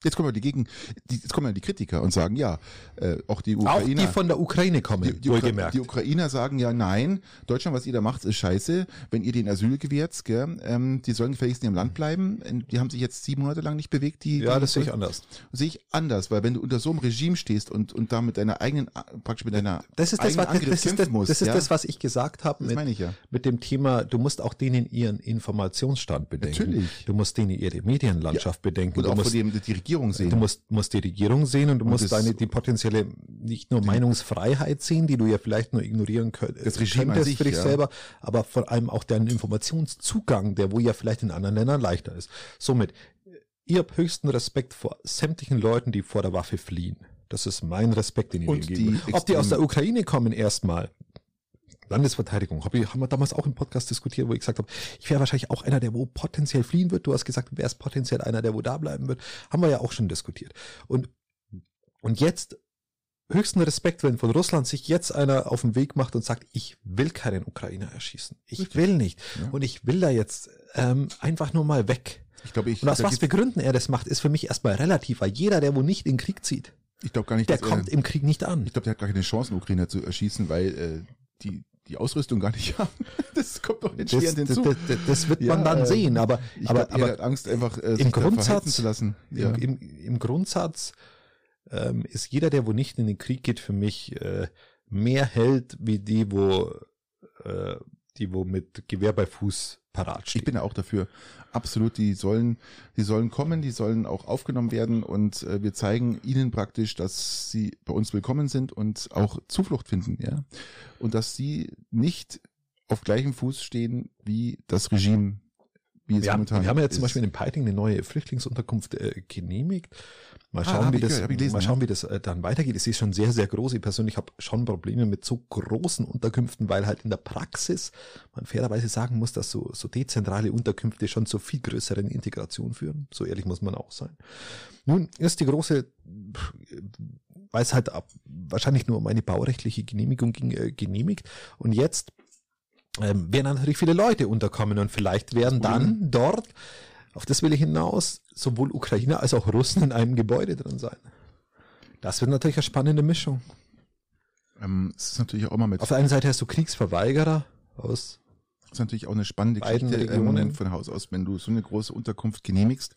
Jetzt kommen wir die Gegen, die, jetzt kommen ja die Kritiker und sagen, ja, äh, auch die Auch Ukrainer. die von der Ukraine kommen, die, die, Ukra die Ukrainer sagen ja, nein, Deutschland, was ihr da macht, ist scheiße. Wenn ihr den Asyl gewährt, gell, ähm, die sollen gefälligst in ihrem Land bleiben. Die haben sich jetzt sieben Monate lang nicht bewegt. Die, ja, die, das sehe ich anders. sehe ich anders, weil wenn du unter so einem Regime stehst und, und da mit deiner eigenen, praktisch mit deiner Das ist das, eigenen was, Angriff das, kämpfen das, musst, das, ist ja? das, was ich gesagt habe Das mit, meine ich ja. mit dem Thema, du musst auch denen ihren Informationsstand bedenken. Natürlich. Du musst denen ihre Medienlandschaft bedenken. Und du auch musst, vor dem die Regierung sehen. Du musst, musst die Regierung sehen und du Und musst deine, die potenzielle, nicht nur Meinungsfreiheit sehen, die du ja vielleicht nur ignorieren könnt, Das Regime könntest sich, für dich ja. selber, aber vor allem auch deinen Informationszugang, der wo ja vielleicht in anderen Ländern leichter ist. Somit, ihr habt höchsten Respekt vor sämtlichen Leuten, die vor der Waffe fliehen. Das ist mein Respekt, den ich Und die Ob die aus der Ukraine kommen erstmal. Landesverteidigung, hab ich, haben wir damals auch im Podcast diskutiert, wo ich gesagt habe, ich wäre wahrscheinlich auch einer, der wo potenziell fliehen wird. Du hast gesagt, du wärst potenziell einer, der wo da bleiben wird. Haben wir ja auch schon diskutiert. Und, und jetzt höchsten Respekt, wenn von Russland sich jetzt einer auf den Weg macht und sagt, ich will keinen Ukrainer erschießen. Ich will nicht. Ja. Und ich will da jetzt ähm, einfach nur mal weg. ich glaube, ich, Und aus was für Gründen er das macht, ist für mich erstmal relativ, weil jeder, der wo nicht in den Krieg zieht, ich glaube gar nicht, der kommt er, im Krieg nicht an. ich glaube, der hat gar keine Chance, einen Ukrainer zu erschießen, weil äh, die die Ausrüstung gar nicht <laughs> haben. Das kommt doch Das, entscheidend das, hinzu. das, das wird man Ja, dann äh, sehen, aber, Ich aber, glaub, er aber hat Angst, einfach äh, im Grundsatz- zu lassen. Ja. im, im, im Grundsatz ähm, ist jeder, der wo nicht in den Krieg geht, für mich äh, mehr Held wie die, wo äh, die, wo mit Gewehr bei Fuß parat Ich stehen. bin ja auch dafür. Absolut, die sollen, die sollen kommen, die sollen auch aufgenommen werden und äh, wir zeigen ihnen praktisch, dass sie bei uns willkommen sind und auch Zuflucht finden, ja. Und dass sie nicht auf gleichem Fuß stehen wie das Regime, wie es wir, haben, momentan wir haben ja zum. Beispiel in Peiting eine neue Flüchtlingsunterkunft äh, genehmigt. Mal Ah, schauen, hab wie das, gehört, gelesen, mal schauen, wie das äh, dann weitergeht. Es ist schon sehr, sehr groß. Ich persönlich habe schon Probleme mit so großen Unterkünften, weil halt in der Praxis man fairerweise sagen muss, dass so, so dezentrale Unterkünfte schon zu viel größeren Integration führen. So ehrlich muss man auch sein. Nun ist die große, pff, weil es halt ab, wahrscheinlich nur um eine baurechtliche Genehmigung ging, äh, genehmigt. Und jetzt ähm, werden natürlich viele Leute unterkommen und vielleicht werden dann dort, auf das will ich hinaus, sowohl Ukrainer als auch Russen in einem Gebäude drin sein. Das wird natürlich eine spannende Mischung. ähm, es ist natürlich auch mal mit Auf der einen Seite hast du Kriegsverweigerer aus Das ist natürlich auch eine spannende Beiden Geschichte ähm, von Haus aus, wenn du so eine große Unterkunft genehmigst,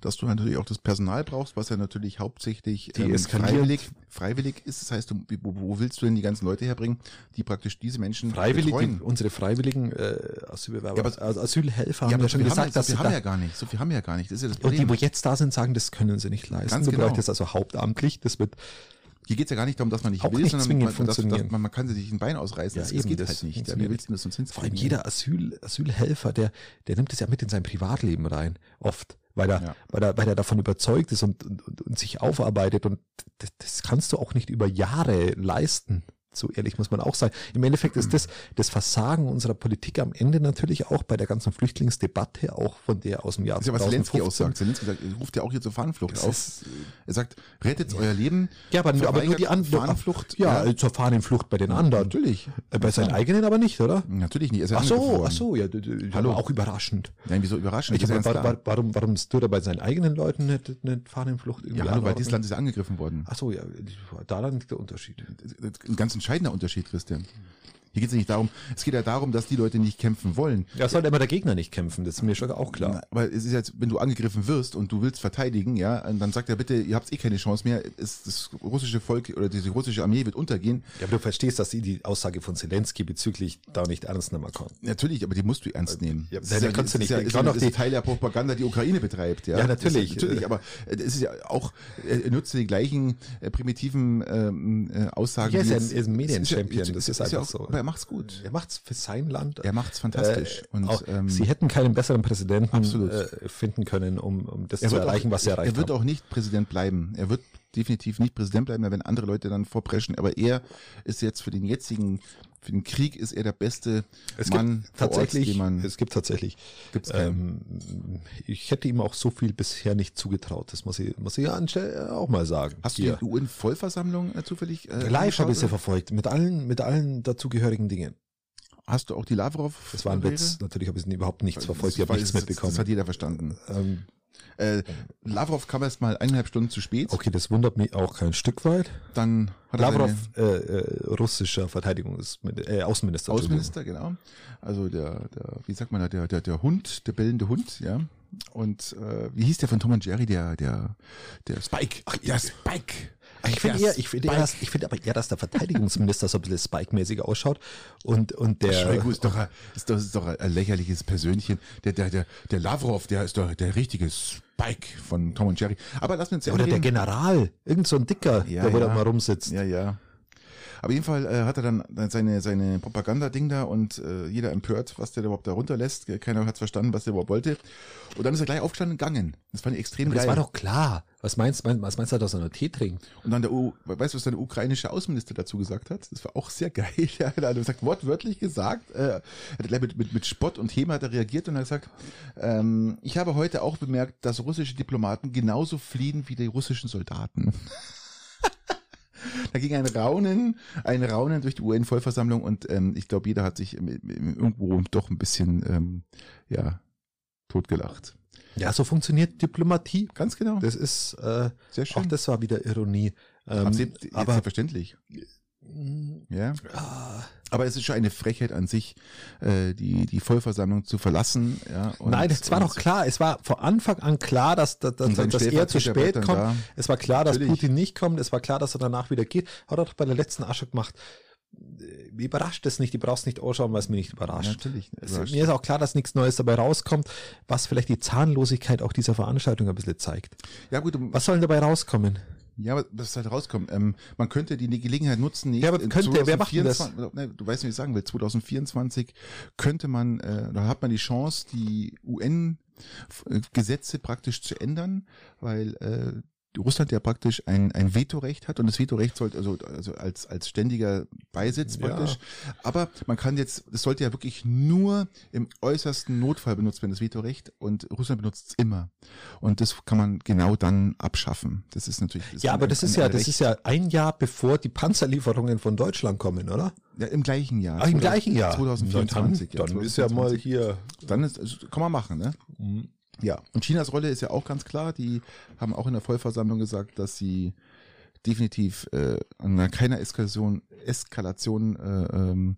dass du natürlich auch das Personal brauchst, was ja natürlich hauptsächlich ähm, freiwillig, freiwillig ist. Das heißt, du, wo, wo willst du denn die ganzen Leute herbringen, die praktisch diese Menschen Freiwillig, betreuen? unsere freiwilligen äh, Asylbewerber, Ja, aber- also Asylhelfer Ja, haben ja schon gesagt, haben, wir- dass so viel haben ja gar nicht. So viel haben wir ja gar nicht. Das ist ja das und die, Problem. wo jetzt da sind, sagen, das können sie nicht leisten. Ganz du genau. bräuchtest also hauptamtlich, das wird Hier geht's ja gar nicht darum, dass man nicht Auch will, nicht sondern man, dass, dass man, man kann sich ein Bein ausreißen. Ja, das, das geht das halt nicht. Ja, wie willst du das sonst? Vor allem jeder Asyl, Asylhelfer, der, der nimmt es ja mit in sein Privatleben rein, oft, weil er, Ja. weil er, weil er davon überzeugt ist und, und, und, und sich aufarbeitet und das, das kannst du auch nicht über Jahre leisten. So ehrlich muss man auch sein. Im Endeffekt ist das das Versagen unserer Politik am Ende natürlich auch bei der ganzen Flüchtlingsdebatte, auch von der aus dem Jahr Das ist ja, was Zelensky 2015. aussagt. Zelensky sagt, er ruft ja auch hier zur Fahnenflucht auf. ist- Er sagt, rettet euer Leben. Ja, aber, aber nur die. Fahnenflucht. Ja, äh, zur Fahnenflucht bei den anderen. Natürlich. Äh, Bei seinen eigenen aber nicht, oder? Natürlich nicht. Ist ja Ach so, ach so, ja, Hallo. auch überraschend. Nein, wieso überraschend? Ich ist ja war, war, warum, warum tut er bei seinen eigenen Leuten nicht, nicht Fahnenflucht irgendwie. Ja, hallo, weil dieses Land ist ja angegriffen worden. Ach so, ja, daran liegt der Unterschied. Ganz entscheidender Unterschied, Christian. Hier geht es nicht darum, es geht ja darum, dass die Leute nicht kämpfen wollen. Ja, sollte immer der Gegner nicht kämpfen, das ist mir schon auch klar. Aber es ist jetzt, wenn du angegriffen wirst und du willst verteidigen, ja, dann sagt er bitte, ihr habt eh keine Chance mehr, es, das russische Volk oder diese russische Armee wird untergehen. Ja, aber du verstehst, dass sie die Aussage von Zelensky bezüglich da nicht ernst nehmen kann. Natürlich, aber die musst du ernst nehmen. Ja, Das da- ist da kannst du das nicht- Ist ja, ich ist ja, das ist die- Teil der Propaganda, die Ukraine betreibt. Ja, Ja, natürlich. Das ist, natürlich, aber äh, es ist ja auch, er nutzt die gleichen äh, primitiven ähm, äh, Aussagen. Ja, ist ja jetzt- ein- ist ein es Medienchampion, ja- das ist ja einfach auch, so. Er macht's gut. Er macht's für sein Land. Er macht's fantastisch. Äh, und auch, ähm, sie hätten keinen besseren Präsidenten Absolut. äh, finden können, um, um das er zu erreichen, auch, was sie erreicht Er wird haben. auch nicht Präsident bleiben. Er wird definitiv nicht Präsident bleiben, wenn andere Leute dann vorpreschen. Aber er ist jetzt für den jetzigen, für den Krieg ist er der beste es Mann gibt Ort, tatsächlich, den man. es gibt tatsächlich, Gibt's ähm, ich hätte ihm auch so viel bisher nicht zugetraut. Das muss ich, muss ich anstelle auch mal sagen. Hast du Hier. die UN-Vollversammlung äh, zufällig? Äh, Live habe ich sie verfolgt, mit allen, mit allen dazugehörigen Dingen. Hast du auch die Lavrov? Das war ein? Witz. Natürlich habe ich überhaupt nichts verfolgt, ich habe nichts mitbekommen. Das hat jeder verstanden. ähm, Äh, Lavrov kam erst mal eineinhalb Stunden zu spät. okay, das wundert mich auch kein Stück weit. Dann hat er Lavrov, seine äh, äh, russischer Verteidigungsminister, äh, Außenminister. Außenminister, genau. Also der, der, wie sagt man da, der, der, der Hund, der bellende Hund, ja. Und äh, wie hieß der von Tom und Jerry, der, der, der Spike. Ach, der Spike. Ich finde eher, ich finde eher, dass- ich finde aber eher, dass der Verteidigungsminister so ein bisschen Spike-mäßig ausschaut und, und der, Shoigu ist doch, ein- ist doch, ist doch ein lächerliches Persönchen. Der, der, der, der Lavrov, der ist doch der richtige Spike von Tom und Jerry. Aber lass uns oder der General, irgend so ein Dicker, Ja, der wo ja. da mal rumsitzt. Ja, ja. Aber jeden Fall äh, hat er dann seine, seine Propaganda-Ding da und äh, jeder empört, was der überhaupt da runterlässt. Keiner hat verstanden, was der überhaupt wollte. Und dann ist er gleich aufgestanden und gegangen. Das fand ich extrem Aber das geil. war doch klar. Was meinst, mein, was meinst du, dass er noch Tee trinkt? und dann der, U weißt du, was der ukrainische Außenminister dazu gesagt hat? Das war auch sehr geil. <laughs> Ja, er hat gesagt, wortwörtlich gesagt, äh, er hat gleich mit, mit, mit Spott und Häme hat er reagiert und hat gesagt, ähm, ich habe heute auch bemerkt, dass russische Diplomaten genauso fliehen wie die russischen Soldaten. Da ging ein Raunen, ein Raunen durch die UN-Vollversammlung und ähm, ich glaube, jeder hat sich irgendwo doch ein bisschen ähm, ja totgelacht. Ja, so funktioniert Diplomatie. Ganz genau. Das ist, äh, Sehr schön. auch das war wieder Ironie. Ähm, Absolut, aber, selbstverständlich. Ja. Aber es ist schon eine Frechheit an sich, äh, die, die Vollversammlung zu verlassen. Ja, und, Nein, das war doch klar. Es war von Anfang an klar, dass, dass, dass, dass er zu spät kommt. da. Es war klar, dass Natürlich. Putin nicht kommt. Es war klar, dass er danach wieder geht. Hat er doch bei der letzten Asche gemacht. Äh, Mir überrascht es nicht. Die brauchst nicht anschauen, weil es mich nicht überrascht. Natürlich. Es, überrascht. mir ist auch klar, dass nichts Neues dabei rauskommt, was vielleicht die Zahnlosigkeit auch dieser Veranstaltung ein bisschen zeigt. Ja gut, Was soll denn dabei rauskommen? Ja, aber was halt rauskommt. Ähm, man könnte die Gelegenheit nutzen. Nicht Ja, aber könnte, wer macht das? 2024 Ne, du weißt, wie ich sagen will. 2024 könnte man, äh, da hat man die Chance, die UN-Gesetze praktisch zu ändern, weil äh, Russland ja praktisch ein, ein Vetorecht hat und das Vetorecht sollte also, also als, als ständiger Beisitz Ja. praktisch. Aber man kann jetzt, das sollte ja wirklich nur im äußersten Notfall benutzt werden, das Vetorecht und Russland benutzt es immer. Und das kann man genau dann abschaffen. Das ist natürlich. Das Ja, ein- aber das ein- ist ein ja, das Recht. ist ja ein Jahr bevor die Panzerlieferungen von Deutschland kommen, oder? Ja, im gleichen Jahr. Ach, im 2000 gleichen Jahr. 2024. Dann, dann ist ja mal 2024. hier. Dann ist, also, kann man machen, ne? Ja. Und Chinas Rolle ist ja auch ganz klar. Die haben auch in der Vollversammlung gesagt, dass sie definitiv äh, an einer keiner Eskalation, Eskalation äh, ähm,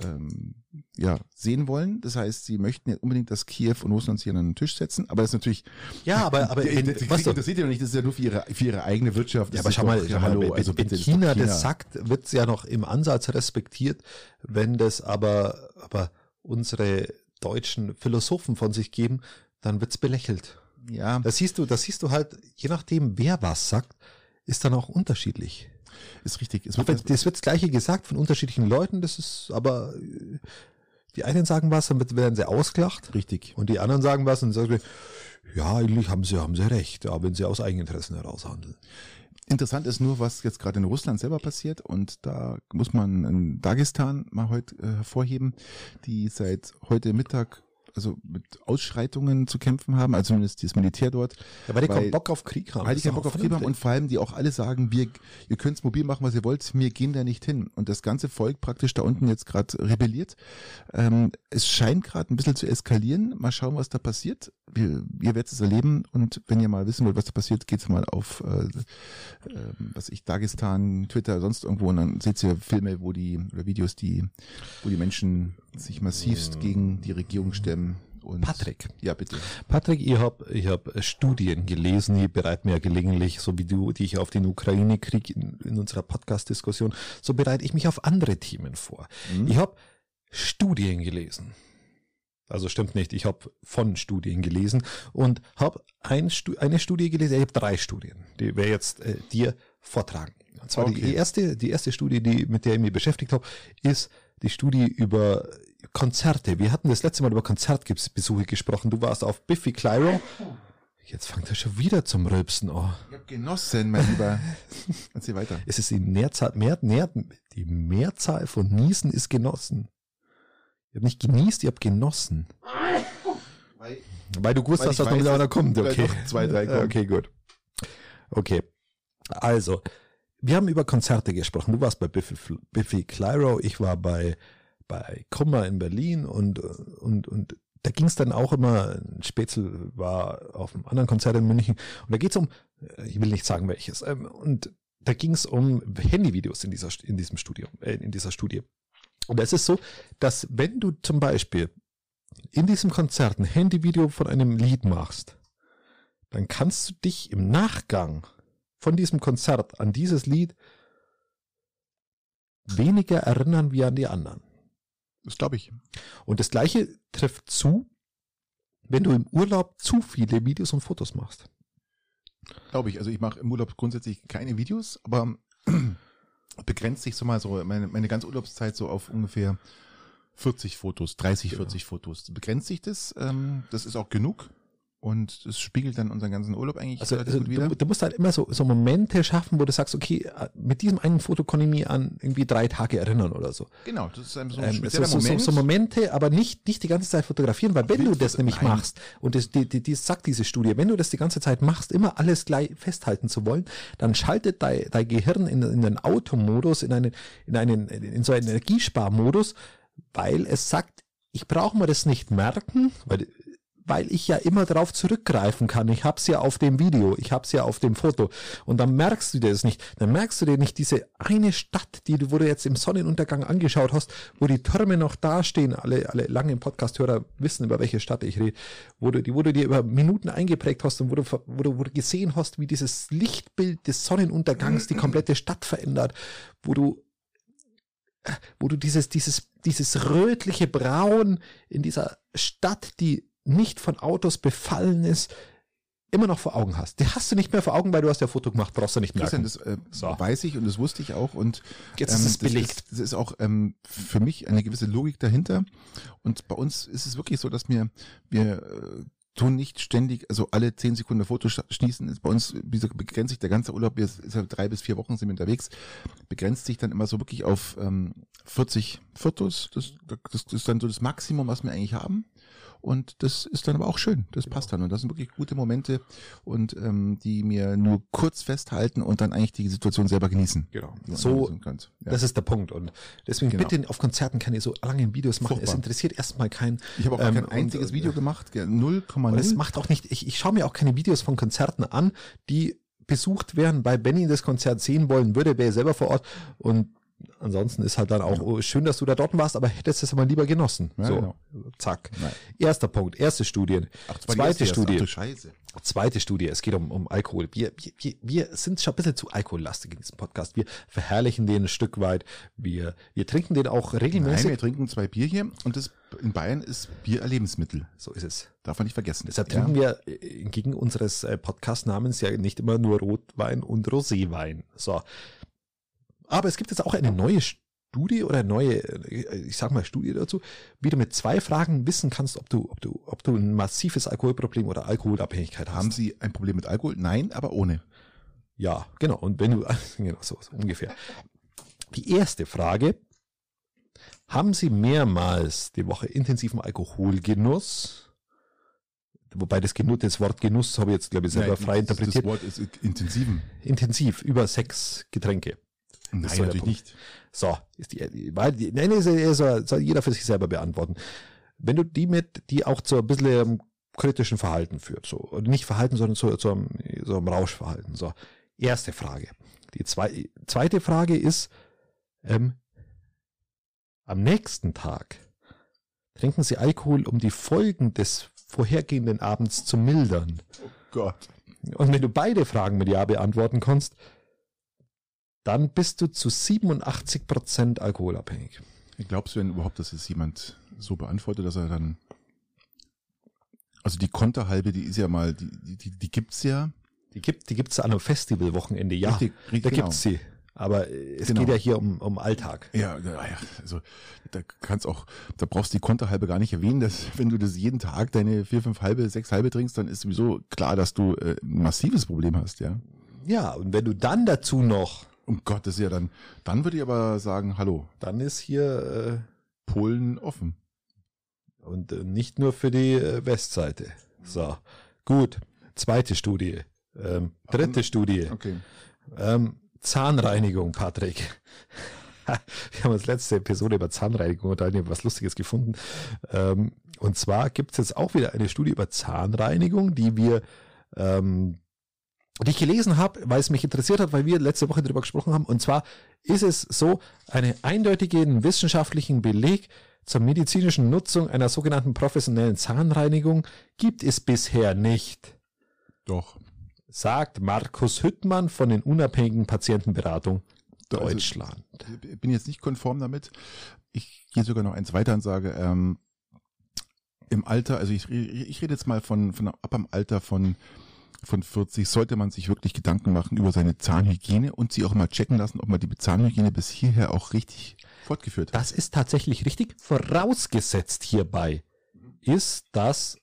ähm, ja, sehen wollen. Das heißt, sie möchten ja unbedingt, dass Kiew und Russland sich an einen Tisch setzen. Aber das ist natürlich. Ja, aber, <laughs> aber die- die was doch, interessiert ja noch nicht, das ist ja nur für ihre, für ihre eigene Wirtschaft. ja, Das aber schau mal, doch- mal, hallo, also bitte, das doch China, das sagt, wird es ja noch im Ansatz respektiert, wenn das aber, aber unsere deutschen Philosophen von sich geben, dann wird's belächelt. Ja, Das siehst du, das siehst du halt, je nachdem, wer was sagt, ist dann auch unterschiedlich. ist richtig. Es wird Aber das wird das Gleiche gesagt von unterschiedlichen Leuten, das ist aber, äh, die einen sagen was, dann werden sie ausgelacht. richtig. Und die anderen sagen was und sagen, ja, eigentlich haben sie, haben sie recht, ja, wenn sie aus Eigeninteressen heraus handeln. Interessant ist nur, was jetzt gerade in Russland selber passiert und da muss man in Dagestan mal heute äh, hervorheben, die seit heute Mittag also mit Ausschreitungen zu kämpfen haben, also zumindest das Militär dort, Ja, weil die keinen Bock auf Krieg haben. weil die keinen Bock auf Krieg haben und vor allem die auch alle sagen, wir, ihr könnt's mobil machen, was ihr wollt, wir gehen da nicht hin. Und das ganze Volk praktisch da unten jetzt gerade rebelliert. Ähm, es scheint gerade ein bisschen zu eskalieren. Mal schauen, was da passiert. Wir, ihr werdet es erleben und wenn ihr mal wissen wollt, was da passiert, geht's mal auf, äh, äh, was ich, Dagestan, Twitter, sonst irgendwo und dann seht ihr Filme, wo die, oder Videos, die, wo die Menschen sich massivst gegen die Regierung stemmen. Und Patrick. Ja, bitte. Patrick, ich habe ich hab Studien gelesen, die bereiten mir ja gelegentlich, so wie du, die ich auf den Ukraine-Krieg in, in unserer Podcast-Diskussion, so bereite ich mich auf andere Themen vor. Ich habe Studien gelesen. Also stimmt nicht, ich habe von Studien gelesen und habe ein eine Studie gelesen, ich habe drei Studien, die werde jetzt äh, dir vortragen. Und zwar die Okay. erste, die erste Studie, die, mit der ich mich beschäftigt habe, ist die Studie über Konzerte. Wir hatten das letzte Mal über Konzertbesuche gesprochen. Du warst auf Biffy Clyro. Jetzt fängt er schon wieder zum Rülpsen an. Ich hab genossen, mein Lieber. <laughs> Erzähl weiter. Es ist die Mehrzahl, mehr, mehr, die Mehrzahl von Niesen ist genossen. Ich habe nicht genießt, ich habe genossen. Weil, Weil du gewusst hast, dass noch wieder einer kommt. Okay. zwei, drei <laughs> kommen. Okay, gut. Okay. Also, wir haben über Konzerte gesprochen. Du warst bei Biffy, Biffy Clyro, ich war bei, bei Kummer in Berlin und, und, und da ging es dann auch immer, Spätzl war auf einem anderen Konzert in München und da geht es um, ich will nicht sagen welches, ähm, und da ging es um Handyvideos in dieser, in diesem Studium, äh, in dieser Studie. Und es ist so, dass wenn du zum Beispiel in diesem Konzert ein Handyvideo von einem Lied machst, dann kannst du dich im Nachgang von diesem Konzert an dieses Lied weniger erinnern wie an die anderen. das glaube ich. Und das gleiche trifft zu, wenn du im Urlaub zu viele Videos und Fotos machst. Glaube ich. Also ich mache im Urlaub grundsätzlich keine Videos, aber <clears throat> begrenzt sich so mal so meine, meine ganze Urlaubszeit so auf ungefähr 40 Fotos, 30, 40 Fotos. Begrenzt sich das? Ähm, das ist auch genug. Und das spiegelt dann unseren ganzen Urlaub eigentlich Also, relativ also gut wieder. du, du musst halt immer so, so Momente schaffen, wo du sagst, okay, mit diesem einen Foto kann ich mich an irgendwie drei Tage erinnern oder so. Genau, das ist ein so ein Ähm, so, spezieller so, so, Moment. so Momente, aber nicht, nicht die ganze Zeit fotografieren, weil wenn du das nämlich Nein. machst, und das, die, die, die sagt diese Studie, wenn du das die ganze Zeit machst, immer alles gleich festhalten zu wollen, dann schaltet dein, dein Gehirn in, in den Automodus, in einen, in einen, in so einen Energiesparmodus, weil es sagt, ich brauche mir das nicht merken, weil, weil ich ja immer darauf zurückgreifen kann. Ich hab's ja auf dem Video, ich hab's ja auf dem Foto. Und dann merkst du dir das nicht. Dann merkst du dir nicht diese eine Stadt, die du, wo du jetzt im Sonnenuntergang angeschaut hast, wo die Türme noch dastehen. Alle, alle langen Podcast-Hörer wissen, über welche Stadt ich rede. Wo du, die, wo du dir über Minuten eingeprägt hast und wo du, wo du, wo du gesehen hast, wie dieses Lichtbild des Sonnenuntergangs die komplette Stadt verändert. Wo du wo du dieses, dieses, dieses rötliche Braun in dieser Stadt, die nicht von Autos befallen ist, immer noch vor Augen hast. Die hast du nicht mehr vor Augen, weil du hast ja Foto gemacht, brauchst du nicht Christian, merken. das äh, So. weiß ich und das wusste ich auch und Jetzt ist es das belegt. Ist, das ist auch ähm, für mich eine gewisse Logik dahinter. Und bei uns ist es wirklich so, dass wir, wir äh, tun nicht ständig, also alle zehn Sekunden ein Foto sch- schießen. Ist Bei uns begrenzt sich der ganze Urlaub, wir ist halt drei bis vier Wochen sind wir unterwegs, begrenzt sich dann immer so wirklich auf ähm, 40 Fotos. Das, das, das ist dann so das Maximum, was wir eigentlich haben. Und das ist dann aber auch schön. Das passt dann. Und das sind wirklich gute Momente und ähm, die mir nur kurz festhalten und dann eigentlich die Situation selber genießen. Genau. So, ja. das ist der Punkt. Und deswegen Genau. bitte auf Konzerten keine so langen Videos machen. Es Furchtbar. interessiert erstmal keinen. ich habe auch ähm, kein einziges und, Video äh, gemacht, gell, Und es 0,0. macht auch nicht, ich, ich schaue mir auch keine Videos von Konzerten an, die besucht werden, weil Benny das Konzert sehen wollen würde, wäre er selber vor Ort. Und ansonsten ist halt dann auch oh, schön, dass du da dort warst, aber hättest es aber lieber genossen. Ja, so, genau. zack. Nein. Erster Punkt, erste Studie. Ach, Zweite erste erst. Studie. Ach du Scheiße. Zweite Studie, es geht um, um Alkohol. Wir, wir, wir, sind schon ein bisschen zu alkohollastig in diesem Podcast. Wir verherrlichen den ein Stück weit. Wir, wir trinken den auch Nein, regelmäßig. wir trinken zwei Bier hier und das in Bayern ist Bier ein Lebensmittel. so ist es. Darf man nicht vergessen. Deshalb Ja. trinken wir äh, entgegen unseres äh, Podcast-Namens ja nicht immer nur Rotwein und Roséwein. So. Aber es gibt jetzt auch eine neue Studie oder eine neue, äh, ich sag mal Studie dazu, wie du mit zwei Fragen wissen kannst, ob du, ob du, ob du ein massives Alkoholproblem oder Alkoholabhängigkeit hast. Haben Sie ein Problem mit Alkohol? Nein, aber ohne. Ja, genau. Und wenn du, <laughs> genau, so, so ungefähr. Die erste Frage. Haben Sie mehrmals die Woche intensiven Alkoholgenuss? Wobei das, Genuss, das Wort Genuss habe ich jetzt, glaube ich, selber Nein, frei interpretiert. Das Wort ist intensiven. Intensiv, über sechs Getränke. Nein, so natürlich nicht. So, ist die, weil die nein, ist, ist, soll, soll jeder für sich selber beantworten. Wenn du die mit, die auch zu ein bisschen ähm, kritischen Verhalten führt, so, und nicht Verhalten, sondern zu, zu einem, so einem Rauschverhalten. So, erste Frage. Die zwei, zweite Frage ist, ähm, am nächsten Tag trinken sie Alkohol, um die Folgen des vorhergehenden Abends zu mildern. Oh Gott. Und wenn du beide Fragen mit Ja beantworten kannst, dann bist du zu 87 Prozent alkoholabhängig. Glaubst du denn überhaupt, dass es jemand so beantwortet, dass er dann. Also die Konterhalbe, die ist ja mal, die, die, die, die gibt's ja. Die gibt, die gibt's an einem Festivalwochenende, ja. Richtig, richtig, da genau. gibt's sie. Aber es Genau. geht ja hier um, um Alltag. Ja, ja, ja, also da kannst auch, da brauchst du die Konterhalbe gar nicht erwähnen, dass wenn du das jeden Tag deine vier, fünf halbe, sechs halbe trinkst, dann ist sowieso klar, dass du äh, ein massives Problem hast, ja. Ja, und wenn du dann dazu noch, Um Gottes ja dann, dann würde ich aber sagen, hallo, dann ist hier Polen offen. äh, und äh, nicht nur für die äh, Westseite. So, gut. Zweite Studie. Ähm, dritte Studie. Okay. Ähm, Zahnreinigung, Patrick. <laughs> Wir haben uns letzte Episode über Zahnreinigung unterhalten, ich habe was Lustiges gefunden. Ähm, und zwar gibt es jetzt auch wieder eine Studie über Zahnreinigung, die wir, ähm, die ich gelesen habe, weil es mich interessiert hat, weil wir letzte Woche darüber gesprochen haben. Und zwar ist es so, einen eindeutigen wissenschaftlichen Beleg zur medizinischen Nutzung einer sogenannten professionellen Zahnreinigung gibt es bisher nicht Doch. sagt Markus Hüttmann von den unabhängigen Patientenberatung Also, Deutschland. Ich bin jetzt nicht konform damit. Ich gehe sogar noch eins weiter und sage, ähm, im Alter, also ich, ich rede jetzt mal von, von ab am Alter von, von 40, sollte man sich wirklich Gedanken machen über seine Zahnhygiene und sie auch mal checken lassen, ob man die Zahnhygiene bis hierher auch richtig fortgeführt hat. Das ist tatsächlich richtig. Vorausgesetzt hierbei ist, dass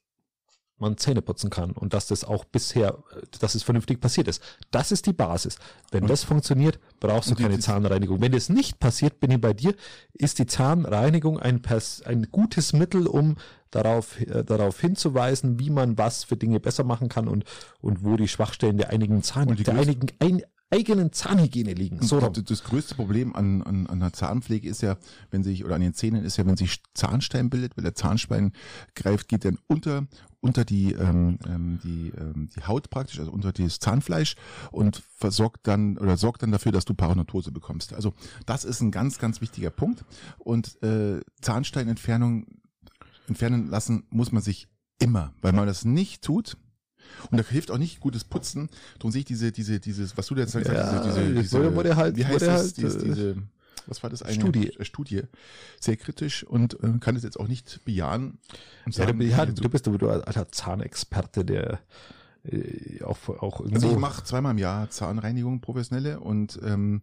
man Zähne putzen kann und dass das auch bisher, dass es vernünftig passiert ist. Das ist die Basis. Wenn Und- das funktioniert, brauchst du keine die- Zahnreinigung. Wenn das nicht passiert, bin ich bei dir, ist die Zahnreinigung ein, ein gutes Mittel, um darauf, äh, darauf hinzuweisen, wie man was für Dinge besser machen kann und, und wo die Schwachstellen der einigen Zahn, der einigen ein, eigenen Zahnhygiene liegen. So. Und das größte Problem an, an, an der Zahnpflege ist ja, wenn sich, oder an den Zähnen ist ja, wenn sich Zahnstein bildet, weil der Zahnstein greift, geht dann unter, unter die, ähm, ähm, die, ähm, die Haut praktisch, also unter das Zahnfleisch und versorgt dann, oder sorgt dann dafür, dass du Parodontose bekommst. Also das ist ein ganz, ganz wichtiger Punkt. Und äh, Zahnsteinentfernung entfernen lassen muss man sich immer, weil man das nicht tut, und da hilft auch nicht gutes Putzen. Darum sehe ich diese, diese, dieses, was du da jetzt sagst, Ja, diese, diese, diese wurde- wurde halt- wie heißt wurde das, halt, diese, äh, diese, was war das eine Studie. Studie, sehr kritisch und äh, kann es jetzt auch nicht bejahen. Und Ja, sagen, du, also, du bist du, du alter Zahnexperte, der äh, auch, auch irgendwo. also ich mache zweimal im Jahr Zahnreinigung professionelle und ähm,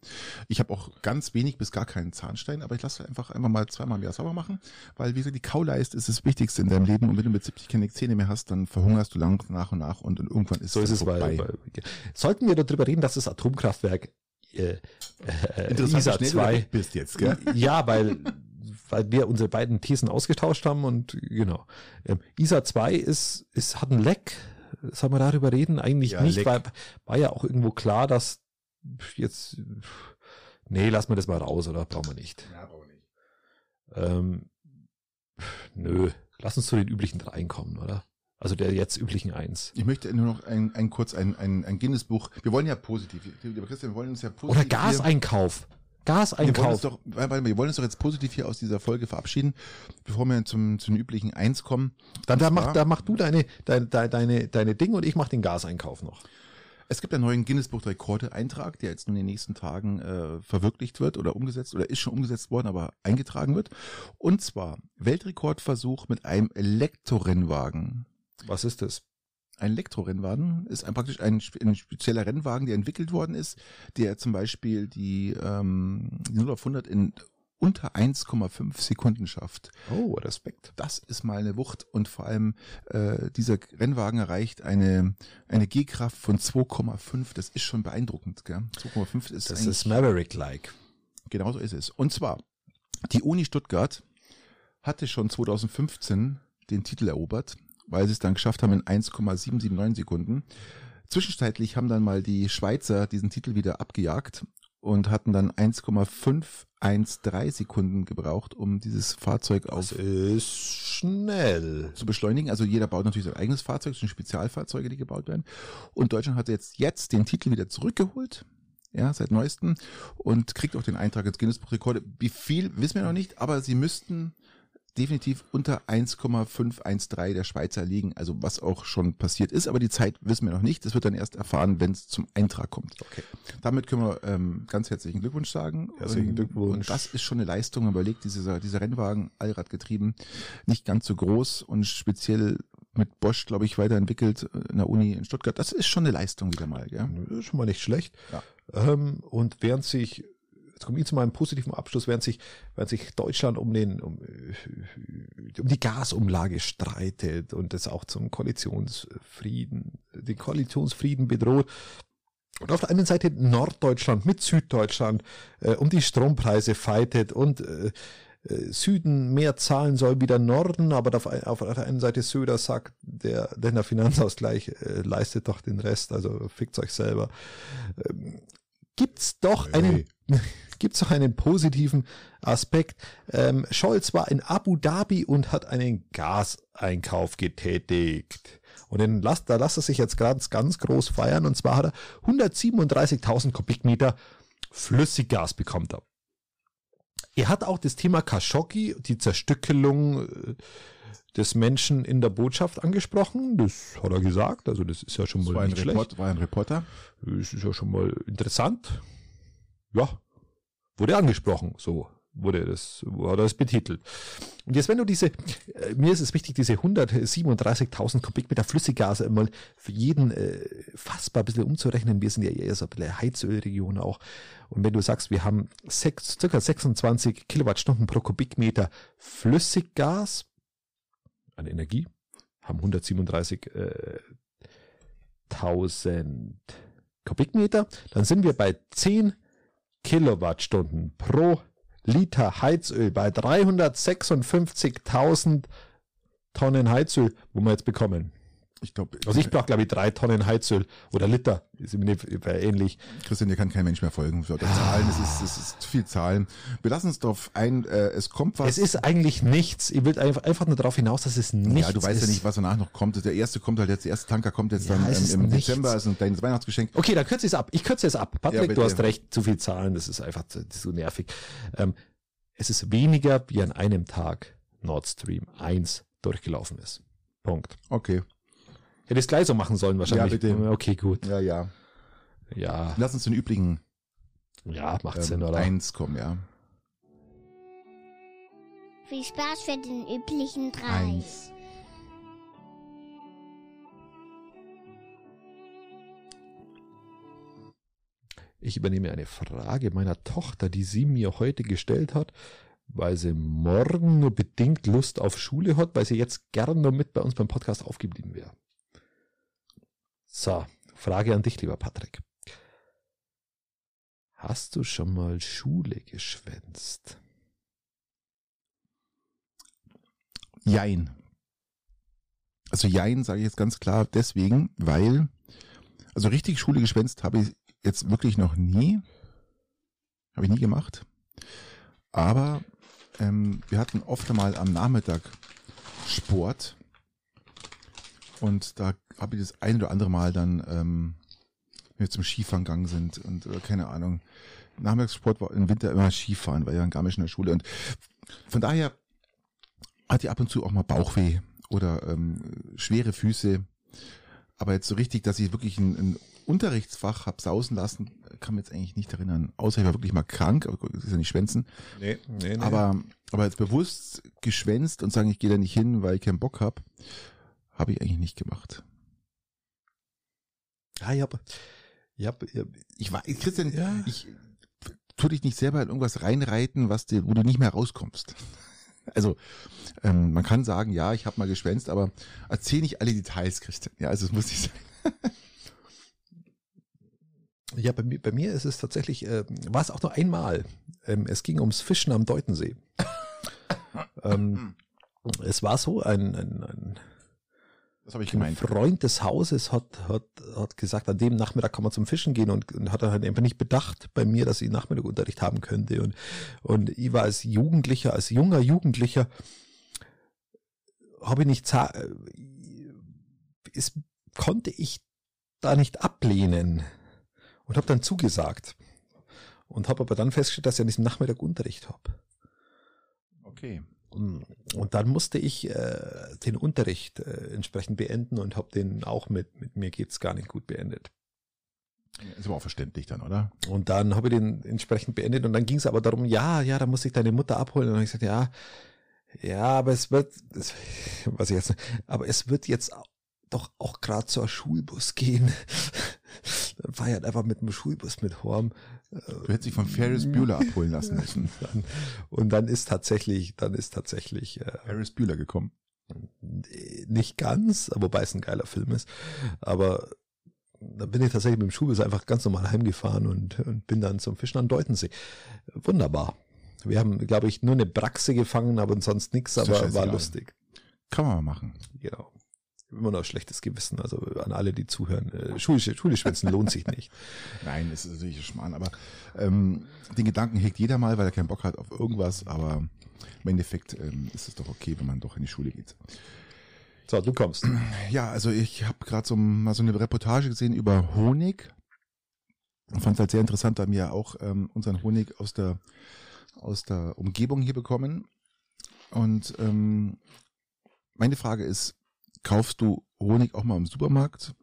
ich habe auch ganz wenig bis gar keinen Zahnstein, aber ich lasse einfach einfach mal zweimal im Jahr sauber machen, weil wie gesagt, die Kauleiste ist das Wichtigste in deinem Leben und wenn du mit 70 keine Zähne mehr hast, dann verhungerst du lang nach und nach und, und irgendwann ist so ist es, vorbei. weil sollten wir darüber reden, dass das Atomkraftwerk äh, äh, Interessant, ISA wie schnell du da 2 weg bist jetzt, gell? <laughs> Ja, weil, weil wir unsere beiden Thesen ausgetauscht haben und genau. Ähm, ISA 2 ist, ist, hat ein Leck. Sollen wir darüber reden? Eigentlich Ja, nicht, Leck. weil war ja auch irgendwo klar, dass jetzt nee, lassen wir das mal raus, oder? Brauchen wir nicht. Ja, brauche nicht. Ähm, nö, lass uns zu den üblichen dreien kommen, oder? Also der jetzt üblichen eins. Ich möchte nur noch ein, ein kurz ein, ein, ein Guinness-Buch. Wir wollen ja positiv. Lieber Christian, wir wollen uns ja positiv. Oder Gaseinkauf. Hier, wir wollen uns Gaseinkauf. doch, wir wollen uns doch jetzt positiv hier aus dieser Folge verabschieden, bevor wir zum, zum üblichen Eins kommen. Dann da mach, da mach du deine, deine, deine, deine Ding und ich mach den Gaseinkauf noch. Es gibt einen neuen Guinness-Buch der Rekorde-Eintrag, der jetzt nun in den nächsten Tagen äh, verwirklicht wird oder umgesetzt oder ist schon umgesetzt worden, aber eingetragen wird. Und zwar Weltrekordversuch mit einem Elektrorennwagen. Was ist das? Ein Elektrorennwagen ist ein, praktisch ein, ein spezieller Rennwagen, der entwickelt worden ist, der zum Beispiel die, ähm, die 0 auf 100 in unter 1,5 Sekunden schafft. Oh, Respekt. Das ist mal eine Wucht und vor allem äh, dieser Rennwagen erreicht eine, eine G-Kraft von 2,5. Das ist schon beeindruckend. Gell? 2,5 ist Das ist Maverick-like. genauso ist es. Und zwar, die Uni Stuttgart hatte schon 2015 den Titel erobert, weil sie es dann geschafft haben in 1,779 Sekunden. Zwischenzeitlich haben dann mal die Schweizer diesen Titel wieder abgejagt und hatten dann 1,513 Sekunden gebraucht, um dieses Fahrzeug auf schnell. zu beschleunigen. Also jeder baut natürlich sein eigenes Fahrzeug, das sind Spezialfahrzeuge, die gebaut werden. Und Deutschland hat jetzt, jetzt den Titel wieder zurückgeholt. Ja, seit neuestem und kriegt auch den Eintrag ins Guinness Buch Rekorde. Wie viel, wissen wir noch nicht, aber sie müssten definitiv unter 1,513 der Schweizer liegen, also was auch schon passiert ist, aber die Zeit wissen wir noch nicht. Das wird dann erst erfahren, wenn es zum Eintrag kommt. Okay. Damit können wir ähm, ganz herzlichen Glückwunsch sagen. Herzlichen Glückwunsch. Und das ist schon eine Leistung. Man überlegt, dieser, dieser Rennwagen, Allradgetrieben, nicht ganz so groß und speziell mit Bosch, glaube ich, weiterentwickelt äh, in der Uni in Stuttgart. Das ist schon eine Leistung wieder mal, gell? Ist schon mal nicht schlecht. Ja. Ähm, und während sich, jetzt komme ich zu meinem positiven Abschluss, während sich, während sich Deutschland um den, um, um die Gasumlage streitet und es auch zum Koalitionsfrieden, den Koalitionsfrieden bedroht, und auf der einen Seite Norddeutschland mit Süddeutschland äh, um die Strompreise fightet und äh, äh, Süden mehr zahlen soll wie der Norden, aber auf, auf der einen Seite Söder sagt, der, denn der Finanzausgleich äh, leistet doch den Rest, also fickt euch selber. Ähm, gibt's doch einen, gibt's doch einen positiven Aspekt. Ähm, Scholz war in Abu Dhabi und hat einen Gaseinkauf getätigt. Und den lasst, da lässt er sich jetzt ganz, ganz groß feiern. Und zwar hat er 137.000 Kubikmeter Flüssiggas bekommt er. Er hat auch das Thema Khashoggi, die Zerstückelung äh, des Menschen in der Botschaft angesprochen. Das hat er gesagt. Also das ist ja schon Das mal war ein, nicht Report, schlecht. war ein Reporter. Das ist ja schon mal interessant. Ja, wurde angesprochen. So wurde das, wurde das betitelt. Und jetzt, wenn du diese, äh, mir ist es wichtig, diese 137.000 Kubikmeter Flüssiggas mal für jeden äh, fassbar ein bisschen umzurechnen. Wir sind ja eher so ein bisschen Heizölregion auch. Und wenn du sagst, wir haben sechs, circa 26 Kilowattstunden pro Kubikmeter Flüssiggas an Energie, haben 137.000 Kubikmeter, dann sind wir bei 10 Kilowattstunden pro Liter Heizöl bei 356.000 Tonnen Heizöl, wo wir jetzt bekommen. Ich glaube, Also ich brauche, glaube ich, drei Tonnen Heizöl oder Liter, ist mir wäre ähnlich. Christian, dir kann kein Mensch mehr folgen. Für das Zahlen, es ist, es ist zu viel Zahlen. Wir lassen uns darauf ein, äh, es kommt was. Es ist eigentlich nichts. Ich will einfach, einfach nur darauf hinaus, dass es nichts ja, du weißt ist. ja nicht, was danach noch kommt. Der erste kommt halt jetzt, der erste Tanker kommt jetzt Ja, dann ähm, ist im nichts. Dezember, also ein kleines Weihnachtsgeschenk. Okay, dann kürze ich es ab. Ich kürze es ab. Patrick, Ja, du hast recht, zu viel Zahlen, das ist einfach zu, ist nervig. Ähm, es ist weniger, wie an einem Tag Nord Stream 1 durchgelaufen ist. Punkt. Okay. Hätte es gleich so machen sollen wahrscheinlich. Ja, bitte. Okay, gut. Ja, ja. Ja, Lass uns den übrigen ja, macht ähm, Sinn, oder? eins kommen, ja. Viel Spaß für den üblichen drei. Eins. Ich übernehme eine Frage meiner Tochter, die sie mir heute gestellt hat, weil sie morgen nur bedingt Lust auf Schule hat, weil sie jetzt gern nur mit bei uns beim Podcast aufgeblieben wäre. So, Frage an dich, lieber Patrick. Hast du schon mal Schule geschwänzt? Jein. Also Jein sage ich jetzt ganz klar deswegen, weil, also richtig Schule geschwänzt habe ich jetzt wirklich noch nie. Habe ich nie gemacht. Aber ähm, wir hatten oft einmal am Nachmittag Sport. Und da habe ich das ein oder andere Mal dann, ähm, wenn wir zum Skifahren gegangen sind und oder keine Ahnung. Nachmittagssport war im Winter immer Skifahren, weil ja in Garmisch in der Schule. Und von daher hatte ich ab und zu auch mal Bauchweh oder ähm, schwere Füße. Aber jetzt so richtig, dass ich wirklich ein, ein Unterrichtsfach hab sausen lassen, kann mir jetzt eigentlich nicht erinnern. Außer ich war wirklich mal krank, aber das ist ja nicht schwänzen. Nee, nee, nee. Aber, aber jetzt bewusst geschwänzt und sagen, ich gehe da nicht hin, weil ich keinen Bock hab, habe ich eigentlich nicht gemacht. Ja, ich habe, ich hab, ich hab, Ich war, Christian, Ja. ich tu dich nicht selber in irgendwas reinreiten, was dir, wo du nicht mehr rauskommst. <laughs> Also ähm, man kann sagen, ja, ich habe mal geschwänzt, aber erzähl nicht alle Details, Christian. Ja, also es muss nicht sein. <laughs> Ja, bei mir, bei mir ist es tatsächlich, äh, war es auch nur einmal. Ähm, es ging ums Fischen am Deutensee. <laughs> ähm, es war so, ein, ein, ein Das habe ich ein gemeint. Freund des Hauses hat, hat, hat gesagt, an dem Nachmittag kann man zum Fischen gehen und, und hat dann halt einfach nicht bedacht bei mir, dass ich Nachmittagunterricht haben könnte. Und, und ich war als Jugendlicher, als junger Jugendlicher, habe ich nicht, äh, es konnte ich da nicht ablehnen und habe dann zugesagt und habe aber dann festgestellt, dass ich an diesem Nachmittag Unterricht habe. Okay. Und, und dann musste ich äh, den Unterricht äh, entsprechend beenden und habe den auch mit, mit mir geht's gar nicht gut beendet. Ist aber auch verständlich dann, oder? Und dann habe ich den entsprechend beendet und dann ging es aber darum, ja, ja, da muss ich deine Mutter abholen. Und dann habe ich gesagt, ja, Ja, aber es wird, es, <laughs> was ich jetzt, aber es wird jetzt doch auch gerade zur Schulbus gehen. <laughs> Dann feiert einfach mit dem Schulbus mit Horm. Du hättest dich von Ferris Bueller abholen lassen <laughs> müssen. Und dann ist tatsächlich, dann ist tatsächlich äh, Ferris Bueller gekommen. nicht ganz, wobei es ein geiler Film ist. Aber dann bin ich tatsächlich mit dem Schulbus einfach ganz normal heimgefahren und, und bin dann zum Fischen an Deutensee. Wunderbar. Wir haben, glaube ich, nur eine Braxe gefangen, aber sonst nichts, aber war lustig. Kann man mal machen. Genau. Immer noch schlechtes Gewissen, also an alle, die zuhören. Äh, Schule schwänzen lohnt sich nicht. <laughs> Nein, das ist natürlich Schmarrn, aber ähm, den Gedanken hegt jeder mal, weil er keinen Bock hat auf irgendwas, aber im Endeffekt ähm, ist es doch okay, wenn man doch in die Schule geht. So, du kommst. <clears throat> Ja, also ich habe gerade so mal so eine Reportage gesehen über Honig. Ich fand es halt sehr interessant, da wir auch ähm, unseren Honig aus der aus der Umgebung hier bekommen. Und ähm, meine Frage ist, kaufst du Honig auch mal im Supermarkt,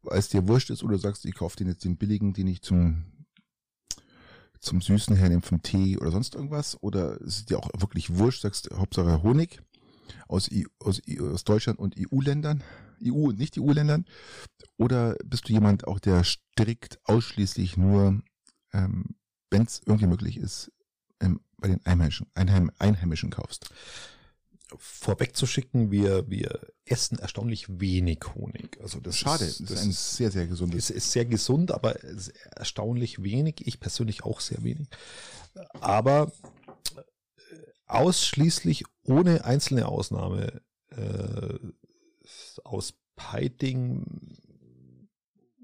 weil es dir wurscht ist, oder sagst du, ich kaufe den jetzt den billigen, den ich zum zum Süßen hernehme vom Tee oder sonst irgendwas? Oder ist es dir auch wirklich wurscht, sagst Hauptsache Honig aus, aus, aus Deutschland und EU-Ländern, EU und nicht EU-Ländern? Oder bist du jemand auch, der strikt ausschließlich nur, ähm, wenn es irgendwie möglich ist, ähm, bei den Einheimischen, Einheim, Einheimischen kaufst? Vorwegzuschicken, wir, wir essen erstaunlich wenig Honig. Also das Schade, ist, das ist ein sehr, sehr gesundes. ist, ist sehr gesund, aber erstaunlich wenig. Ich persönlich auch sehr wenig. Aber äh, ausschließlich ohne einzelne Ausnahme äh, aus Peiting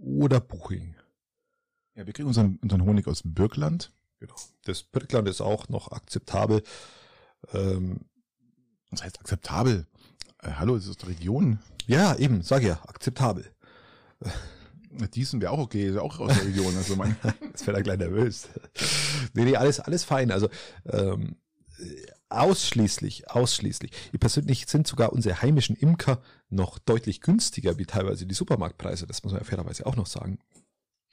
oder Buching. Ja, wir kriegen unseren, unseren Honig aus Birkland. Genau. Das Birkland ist auch noch akzeptabel. Ähm, Das heißt akzeptabel. Äh, hallo, das ist Region. ja, eben, sag ja, akzeptabel. Diesen wäre auch okay, ist ja auch aus der Region. Also mein, <laughs> Jetzt wäre er gleich nervös. nee, nee, alles, alles fein. Also ähm, äh, ausschließlich, ausschließlich. Ich persönlich sind sogar unsere heimischen Imker noch deutlich günstiger wie teilweise die Supermarktpreise. Das muss man ja fairerweise auch noch sagen.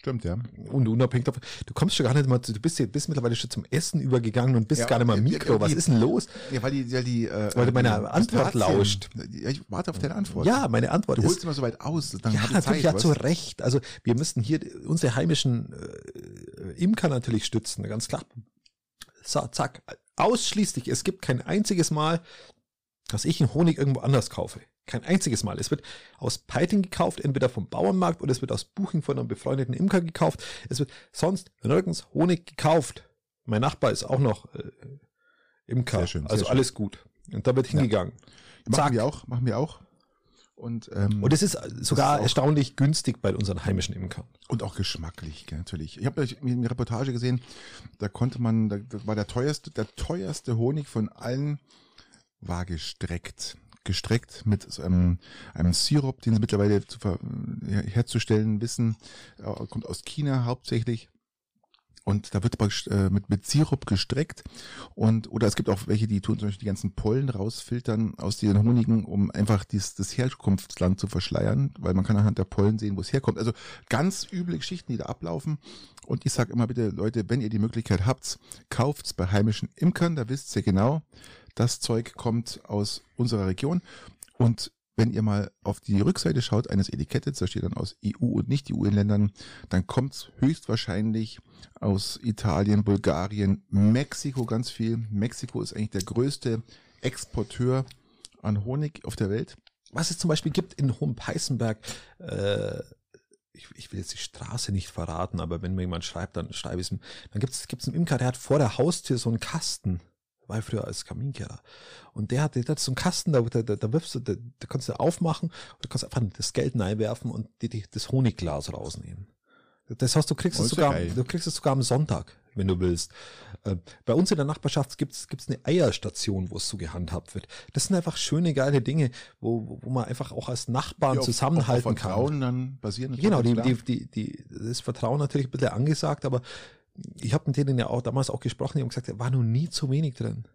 Stimmt, ja. Und unabhängig davon, du kommst schon gar nicht mal, zu- du bist, ja- bist mittlerweile schon zum Essen übergegangen und bist Ja, gar nicht mal Mikro. Was ist denn los? Ja, weil die, weil die, äh, Weil du meine die Antwort Pistazien- lauscht. Ich warte auf deine Antwort. Ja, meine Antwort Du ist. holst immer so weit aus, dann Ja, ich natürlich, Zeit, ja, zu du? Recht. Also wir müssten hier unsere heimischen äh, Imker natürlich stützen, ganz klar. So, zack. Ausschließlich, es gibt kein einziges Mal, dass ich einen Honig irgendwo anders kaufe. Kein einziges Mal. Es wird aus Peiting gekauft, entweder vom Bauernmarkt oder es wird aus Buching von einem befreundeten Imker gekauft. Es wird sonst nirgends Honig gekauft. Mein Nachbar ist auch noch äh, Imker. Sehr schön, sehr also schön. alles gut. Und da wird hingegangen. Machen Zack. wir auch, machen wir auch. Und, ähm, Und es ist sogar auch- erstaunlich günstig bei unseren heimischen Imkern. Und auch geschmacklich, natürlich. Ich habe eine Reportage gesehen, da konnte man, da, da war der teuerste, der teuerste Honig von allen war gestreckt. Gestreckt mit so einem, einem Sirup, den sie mittlerweile zu herzustellen wissen, äh, kommt aus China hauptsächlich. Und da wird praktisch, äh, mit, mit Sirup gestreckt. Und, oder es gibt auch welche, die tun zum Beispiel die ganzen Pollen rausfiltern aus den Honigen, um einfach dies, das Herkunftsland zu verschleiern, weil man kann anhand der Pollen sehen, wo es herkommt. Also ganz üble Geschichten, die da ablaufen. Und ich sage immer bitte, Leute, wenn ihr die Möglichkeit habt, kauft's bei heimischen Imkern, da wisst ihr genau, das Zeug kommt aus unserer Region. Und wenn ihr mal auf die Rückseite schaut eines Etikettes, da steht dann aus EU und nicht EU-Ländern, dann kommt's höchstwahrscheinlich aus Italien, Bulgarien, Mexiko ganz viel. Mexiko ist eigentlich der größte Exporteur an Honig auf der Welt. was es zum Beispiel gibt in Hohenpeißenberg, äh, ich, ich will jetzt die Straße nicht verraten, aber wenn mir jemand schreibt, dann schreibe ich es ihm. Dann gibt es einen Imker, der hat vor der Haustür so einen Kasten. War früher als Kaminkeller. Und der hat, der hat so einen Kasten, da, da, da wirfst du, da, da kannst du aufmachen und du kannst einfach das Geld reinwerfen und die, die, das Honigglas rausnehmen. Das heißt, du kriegst Oh, es sogar, geil. du kriegst es sogar am Sonntag, wenn du willst. Äh, Bei uns in der Nachbarschaft gibt's gibt's eine Eierstation, wo es so gehandhabt wird. Das sind einfach schöne, geile Dinge, wo, wo- man einfach auch als Nachbarn auf- zusammenhalten auf, auf kann. Vertrauen dann basieren. Genau, die, die, die, die, das Vertrauen natürlich ein bisschen angesagt, aber ich habe mit denen ja auch damals auch gesprochen, die haben gesagt, da war noch nie zu wenig drin.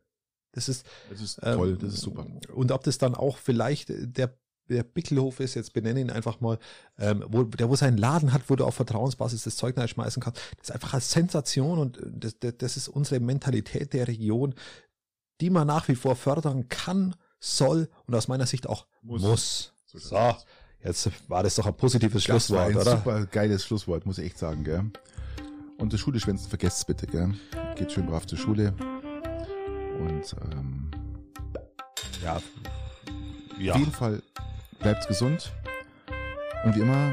Das ist Das ist ähm, toll, das ist super. Und ob das dann auch vielleicht der der Bickelhof ist, jetzt benenne ihn einfach mal, ähm, wo, der wo seinen Laden hat, wo du auf Vertrauensbasis das Zeug schmeißen kannst, das ist einfach eine Sensation und das, das, das ist unsere Mentalität der Region. die man nach wie vor fördern kann, soll und aus meiner Sicht auch Muss. muss. So jetzt war das doch ein positives Das Schlusswort, ein oder? super geiles Schlusswort, muss ich echt sagen, gell? Und das Schule schwänzen, vergesst es bitte, gell? Geht schön brav zur Schule. Und ähm, Ja. auf Ja. jeden Fall bleibt gesund. Und wie immer,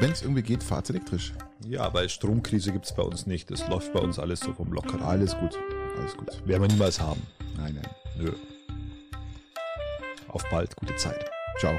wenn es irgendwie geht, fahrt elektrisch. ja, weil Stromkrise gibt's bei uns nicht. Das läuft bei uns alles so vom Lockeren. Alles gut. Alles gut. Werden wir niemals haben. Nein, nein. Nö. Auf bald, gute Zeit. Ciao.